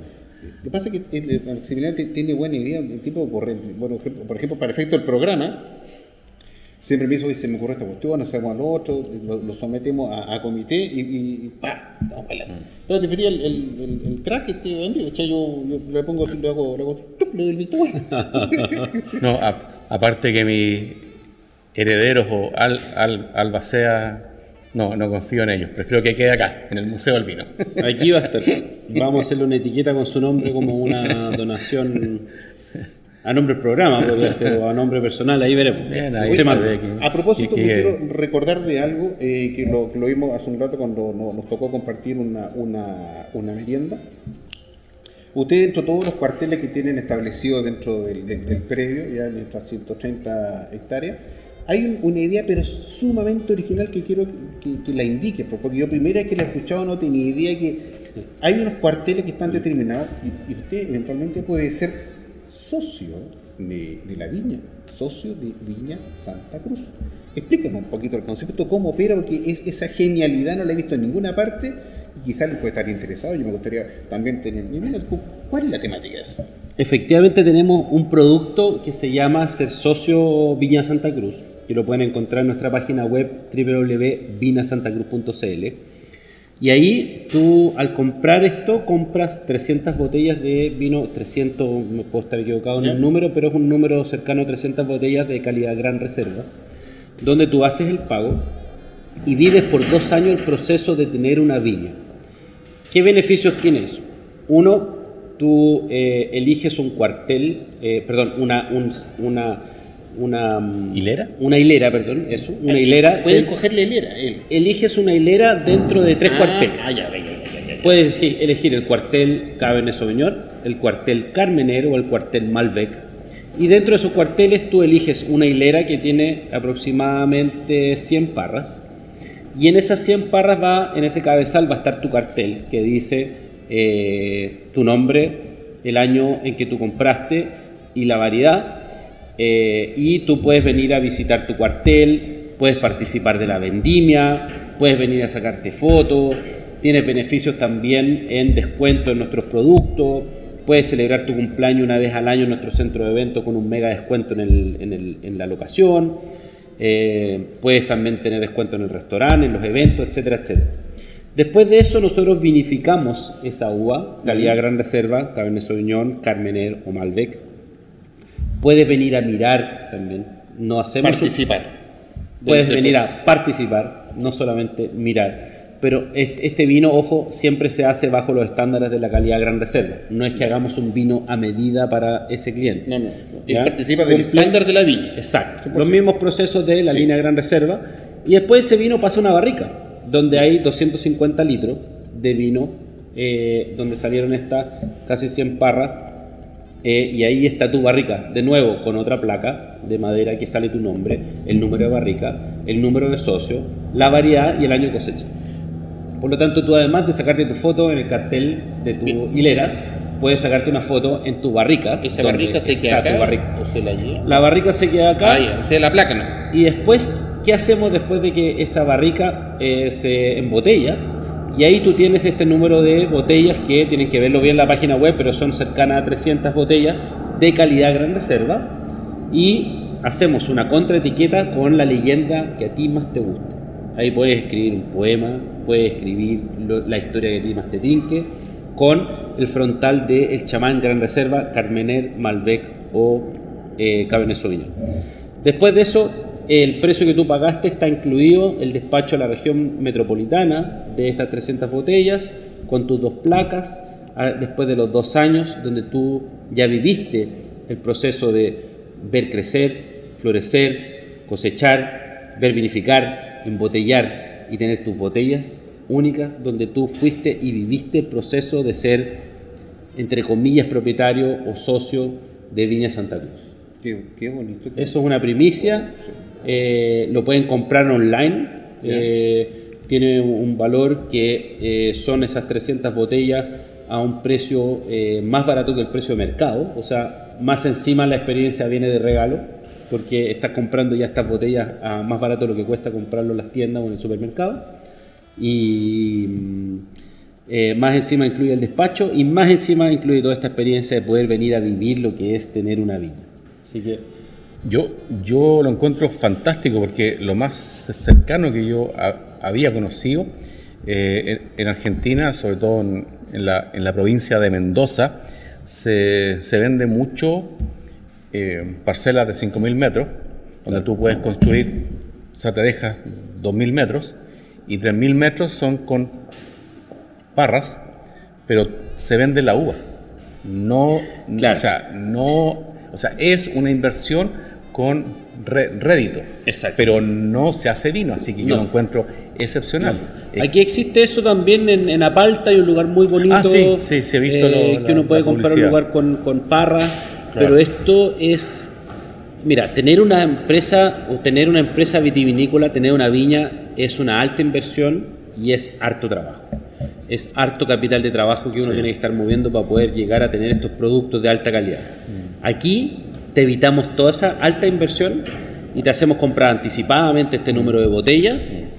Speaker 1: Lo que pasa es que el, el Maximiliano ti- tiene buena idea, el tipo corriente. Bueno, por ejemplo, para efecto del programa, siempre me dice, "Oye, se me ocurre esta cuestión, hacemos lo otro, lo, lo sometemos a, a comité y, y, y ¡pa! Vamos para adelante. Entonces, definía el, el, el, el crack, este, ¿dónde? O sea, yo, yo le pongo, le hago, le hago, ¡tup! le doy el visto bueno.
Speaker 2: No, a- aparte que mis herederos o al, al, albacea, no, no confío en ellos. Prefiero que quede acá, en el Museo del Vino.
Speaker 3: Aquí va a estar. Vamos a hacerle una etiqueta con su nombre como una donación a nombre del programa, podría ser, o a nombre personal, ahí veremos.
Speaker 2: Bien, ahí
Speaker 3: Usted
Speaker 2: que-
Speaker 1: A propósito,
Speaker 2: que-
Speaker 1: me
Speaker 2: que-
Speaker 1: quiero recordar de algo eh, que, lo, que lo vimos hace un rato cuando no- nos tocó compartir una, una, una merienda. Ustedes, dentro de todos los cuarteles que tienen establecidos dentro del, del, del predio, ya en nuestras 130 hectáreas, hay un- una idea, pero sumamente original que quiero que, que la indique, porque yo primera vez que la he escuchado no tenía idea que hay unos cuarteles que están determinados y, y usted eventualmente puede ser socio de, la viña, socio de Viña Santa Cruz. Explícanos un poquito el concepto, cómo opera, porque es, esa genialidad no la he visto en ninguna parte y quizás le puede estar interesado. Yo me gustaría también tener. ¿Cuál es la temática de eso?
Speaker 3: Efectivamente tenemos un producto que se llama Ser Socio Viña Santa Cruz, que lo pueden encontrar en nuestra página web www.vinasantacruz.cl. Y ahí tú al comprar esto compras 300 botellas de vino, 300, me puedo estar equivocado en el número, pero es un número cercano a 300 botellas de calidad gran reserva, donde tú haces el pago y vives por dos años el proceso de tener una viña. ¿Qué beneficios tiene eso? Uno, tú eh, eliges un cuartel, eh, perdón, una, un- una, una, mm,
Speaker 2: ¿Hilera?
Speaker 3: Una hilera, perdón, eso, una hilera.
Speaker 1: Pueden
Speaker 3: de-
Speaker 1: cogerle hilera, él.
Speaker 3: eliges una hilera dentro de tres
Speaker 1: Ah,
Speaker 3: cuarteles.
Speaker 1: Ah, ya, ya, ya, ya, ya.
Speaker 3: Puedes sí, elegir el cuartel Cabernet Sauvignon, el cuartel Carmenero o el cuartel Malbec. Y dentro de esos cuarteles tú eliges una hilera que tiene aproximadamente 100 parras. Y en esas 100 parras va, en ese cabezal va a estar tu cartel que dice eh, tu nombre, el año en que tú compraste y la variedad. Eh, y tú puedes venir a visitar tu cuartel, puedes participar de la vendimia, puedes venir a sacarte fotos, tienes beneficios también en descuento en nuestros productos, puedes celebrar tu cumpleaños una vez al año en nuestro centro de eventos con un mega descuento en, el- en el- en la locación, eh, puedes también tener descuento en el restaurante, en los eventos, etcétera, etcétera. Después de eso nosotros vinificamos esa uva, calidad gran reserva, Cabernet Sauvignon, Carmener o Malbec. Puedes venir a mirar también, no hacemos... un-
Speaker 1: Participar.
Speaker 3: Puedes venir a participar, no solamente mirar. Pero este vino, ojo, siempre se hace bajo los estándares de la calidad gran reserva. No es que hagamos un vino a medida para ese cliente.
Speaker 1: No, no.
Speaker 3: ¿Ya?
Speaker 1: participa del estándar de la viña.
Speaker 3: Exacto. Los mismos procesos de la línea Gran Reserva. Y después ese vino pasa a una barrica, donde hay 250 litros de vino eh, donde salieron estas casi 100 parras. Eh, y ahí está tu barrica, de nuevo con otra placa de madera que sale tu nombre, el número de barrica, el número de socio, la variedad y el año de cosecha. Por lo tanto, tú además de sacarte tu foto en el cartel de tu hilera, puedes sacarte una foto en tu barrica.
Speaker 6: Esa barrica se queda acá
Speaker 3: barrica.
Speaker 6: o se la lleva.
Speaker 3: La barrica se queda acá.
Speaker 6: Ah, ya, o sea, la placa no.
Speaker 3: Y después, ¿qué hacemos después de que esa barrica eh, se embotella? Y ahí tú tienes este número de botellas que tienen que verlo bien en la página web, pero son cercanas a 300 botellas de calidad gran reserva. Y hacemos una contraetiqueta con la leyenda que a ti más te guste. Ahí puedes escribir un poema, puedes escribir la historia que a ti más te tinque, con el frontal de El chamán Gran Reserva, Carmener, Malbec o eh, Cabernet Sauvignon. Después de eso, el precio que tú pagaste está incluido el despacho a la región metropolitana de estas 300 botellas, con tus dos placas, a- después de los dos años, donde tú ya viviste el proceso de ver crecer, florecer, cosechar, ver vinificar, embotellar y tener tus botellas únicas, donde tú fuiste y viviste el proceso de ser, entre comillas, propietario o socio de Viña Santa Cruz.
Speaker 1: Qué, qué bonito.
Speaker 3: Eso es una primicia. Eh, lo pueden comprar online. eh, tiene un valor que eh, son esas 300 botellas a un precio más barato que el precio de mercado. O sea, más encima la experiencia viene de regalo porque estás comprando ya estas botellas a más barato de lo que cuesta comprarlo en las tiendas o en el supermercado. Y mm, eh, más encima incluye el despacho y más encima incluye toda esta experiencia de poder venir a vivir lo que es tener una viña. Así que
Speaker 2: Yo, yo lo encuentro fantástico porque lo más cercano que yo ha- había conocido eh, en, en Argentina, sobre todo en, en la, en la provincia de Mendoza, se, se vende mucho eh, parcelas de 5.000 metros, donde tú puedes construir, o sea, te dejas 2.000 metros y 3.000 metros son con parras, pero se vende la uva. No,
Speaker 3: Claro.
Speaker 2: o sea, no, o sea, es una inversión con re- rédito.
Speaker 3: Exacto.
Speaker 2: Pero no se hace vino, así que yo lo encuentro excepcional. Eh,
Speaker 3: Aquí existe eso también en, en Apalta, hay un lugar muy bonito.
Speaker 2: Ah, sí, sí, sí, he visto
Speaker 3: eh,
Speaker 2: lo-
Speaker 3: que uno
Speaker 2: la-
Speaker 3: puede
Speaker 2: la
Speaker 3: comprar un lugar con, con parra, pero esto es. Mira, tener una empresa o tener una empresa vitivinícola, tener una viña, es una alta inversión y es harto trabajo. Es harto capital de trabajo que uno tiene que estar moviendo para poder llegar a tener estos productos de alta calidad.
Speaker 2: Mm.
Speaker 3: Aquí te evitamos toda esa alta inversión y te hacemos comprar anticipadamente este número de botellas,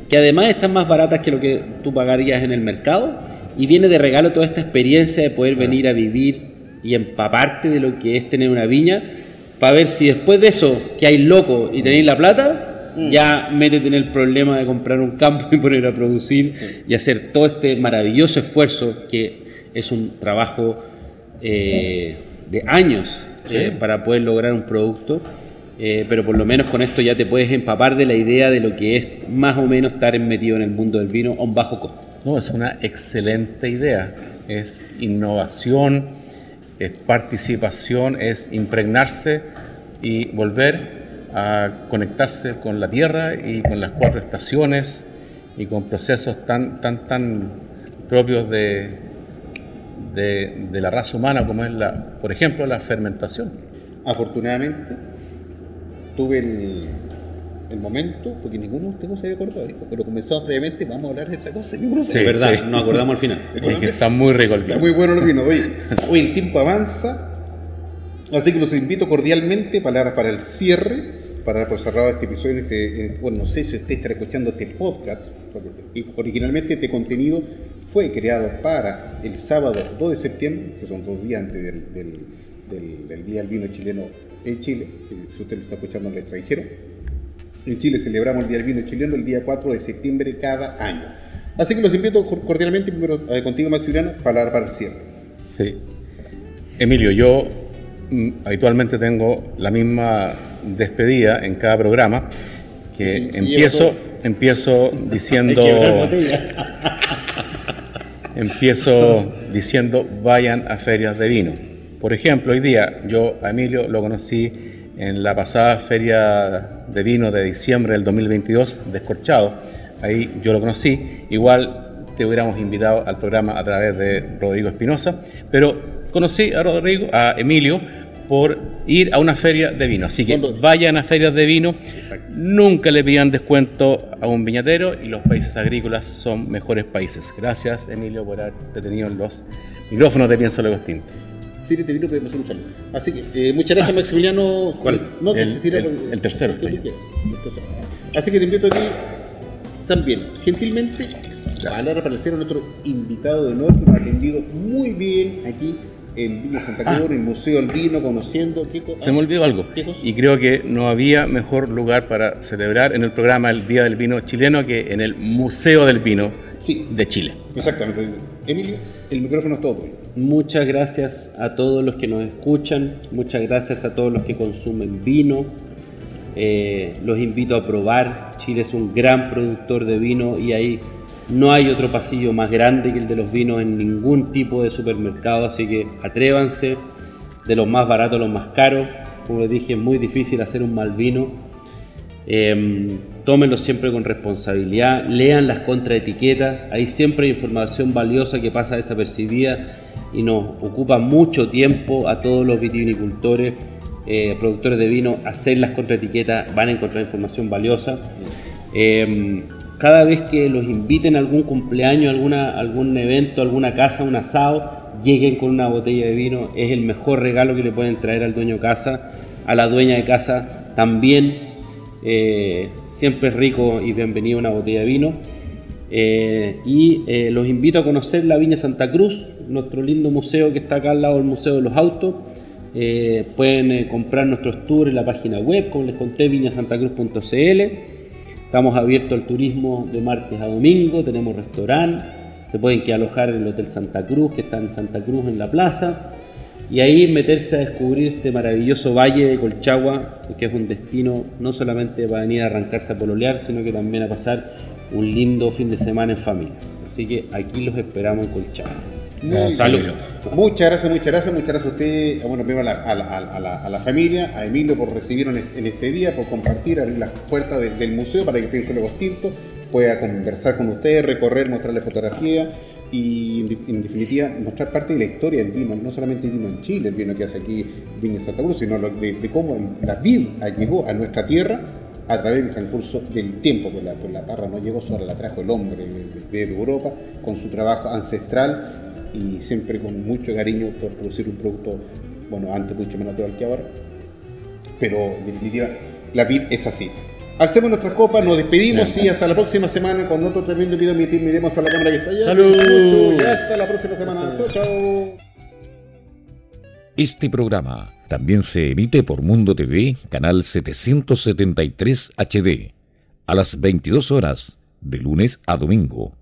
Speaker 3: que además están más baratas que lo que tú pagarías en el mercado, y viene de regalo toda esta experiencia de poder venir a vivir y empaparte de lo que es tener una viña, para ver si después de eso, que hay loco y tenéis la plata, ya métete en el problema de comprar un campo y poner a producir y hacer todo este maravilloso esfuerzo que es un trabajo eh, de años eh, para poder lograr un producto. eh, pero por lo menos con esto ya te puedes empapar de la idea de lo que es más o menos estar metido en el mundo del vino a un bajo costo.
Speaker 2: No, es una excelente idea. Es innovación, es participación, es impregnarse y volver a conectarse con la tierra y con las cuatro estaciones y con procesos tan, tan, tan propios de, de, de la raza humana como es, la, por ejemplo, la fermentación.
Speaker 1: Afortunadamente, tuve el, el momento, porque ninguno de ustedes se había acordado, pero comenzamos previamente, vamos a hablar de esta cosa.
Speaker 2: Sí,
Speaker 3: Es verdad,
Speaker 2: sí.
Speaker 3: nos acordamos al final.
Speaker 2: Es que está muy rico el
Speaker 1: Está
Speaker 2: vino.
Speaker 1: muy bueno el vino. Oye, hoy el tiempo avanza, así que los invito cordialmente para, para el cierre, para dar por cerrado este episodio. Este, en- bueno, no sé si usted estará escuchando este podcast, porque originalmente este contenido fue creado para el sábado 2 de septiembre, que son dos días antes del, del- del- del Día del Vino Chileno en Chile, si usted lo está escuchando en el extranjero. En Chile celebramos el Día del Vino Chileno el día 4 de septiembre cada año. Así que los invito cordialmente, primero eh, contigo Maximiliano, para, para el cierre.
Speaker 2: Sí. Emilio, yo mm, habitualmente tengo la misma despedida en cada programa, que
Speaker 1: Sí, sí,
Speaker 2: empiezo, empiezo diciendo. Empiezo diciendo vayan a ferias de vino. Por ejemplo, hoy día yo a Emilio lo conocí en la pasada feria de vino de diciembre del 2022, Descorchado. Ahí yo lo conocí. Igual te hubiéramos invitado al programa a través de Rodrigo Espinosa, pero conocí a Rodrigo, a Emilio, por ir a una feria de vino. Así que vayan a ferias de vino, nunca le pidan descuento a un viñatero y los países agrícolas son mejores países. Gracias, Emilio, por haber detenido los micrófonos de Pienso Luego Tinto.
Speaker 1: Feria de vino podemos hacer un saludo. Así que eh, muchas gracias, Maximiliano.
Speaker 2: ¿Cuál?
Speaker 1: No,
Speaker 2: El- el- el tercero,
Speaker 1: el tercero. Así que te invito a ti también, gentilmente, palabras para el cielo, nuestro invitado de honor que nos ha atendido muy bien aquí en Villa Santa Cruz, en el Museo del Vino, conociendo. ¿qué.
Speaker 2: Se me olvidó algo.
Speaker 1: ¿Qué cosa?
Speaker 2: Y creo que no había mejor lugar para celebrar en el programa el Día del Vino chileno que en el Museo del Vino
Speaker 1: Sí.
Speaker 2: de Chile.
Speaker 1: Exactamente. Emilio, el micrófono es todo tuyo.
Speaker 3: Muchas gracias a todos los que nos escuchan, muchas gracias a todos los que consumen vino. Eh, los invito a probar. Chile es un gran productor de vino y ahí no hay otro pasillo más grande que el de los vinos en ningún tipo de supermercado, así que atrévanse, de los más baratos a los más caros. Como les dije, es muy difícil hacer un mal vino. Eh, tómenlo siempre con responsabilidad, lean las contraetiquetas, ahí siempre información valiosa que pasa desapercibida y nos ocupa mucho tiempo a todos los vitivinicultores, eh, productores de vino, hacer las contraetiquetas, van a encontrar información valiosa. Eh, cada vez que los inviten a algún cumpleaños, alguna, algún evento, alguna casa, un asado, lleguen con una botella de vino, es el mejor regalo que le pueden traer al dueño de casa, a la dueña de casa también. Eh, siempre es rico y bienvenido una botella de vino. Eh, y eh, los invito a conocer la Viña Santa Cruz, nuestro lindo museo que está acá al lado del Museo de los Autos. Pueden comprar nuestros tours en la página web, como les conté, viñasantacruz.cl. Estamos abiertos al turismo de martes a domingo, tenemos restaurante, se pueden que alojar en el Hotel Santa Cruz, que está en Santa Cruz en la plaza, y ahí meterse a descubrir este maravilloso valle de Colchagua, que es un destino no solamente para venir a arrancarse a pololear, sino que también a pasar un lindo fin de semana en familia. Así que aquí los esperamos en Colchagua.
Speaker 2: Salud.
Speaker 1: Muchas gracias, muchas gracias, muchas gracias a usted, bueno, primero a la, familia, a Emilio por recibirnos en, en este día, por compartir, abrir las puertas del, museo para que Pienso Tinto pueda conversar con ustedes, recorrer, mostrarle fotografía y en, de- definitiva mostrar parte de la historia del vino, no solamente el vino en Chile, el vino que hace aquí Viña Santa Cruz, sino de, de cómo la vid llegó a nuestra tierra a través del transcurso del tiempo, pues la, pues parra no llegó solo, la trajo el hombre desde Europa con su trabajo ancestral y siempre con mucho cariño por producir un producto, bueno, antes mucho más natural que ahora, pero en definitiva la vid es así. Alcemos nuestras copas, nos despedimos y hasta la próxima semana con otro tremendo video. Miremos a la cámara que está allá.
Speaker 2: ¡Salud!
Speaker 1: Y hasta la próxima semana. Chao, chao.
Speaker 4: Este programa también se emite por Mundo TV, canal 773 HD, a las 22 horas, de lunes a domingo.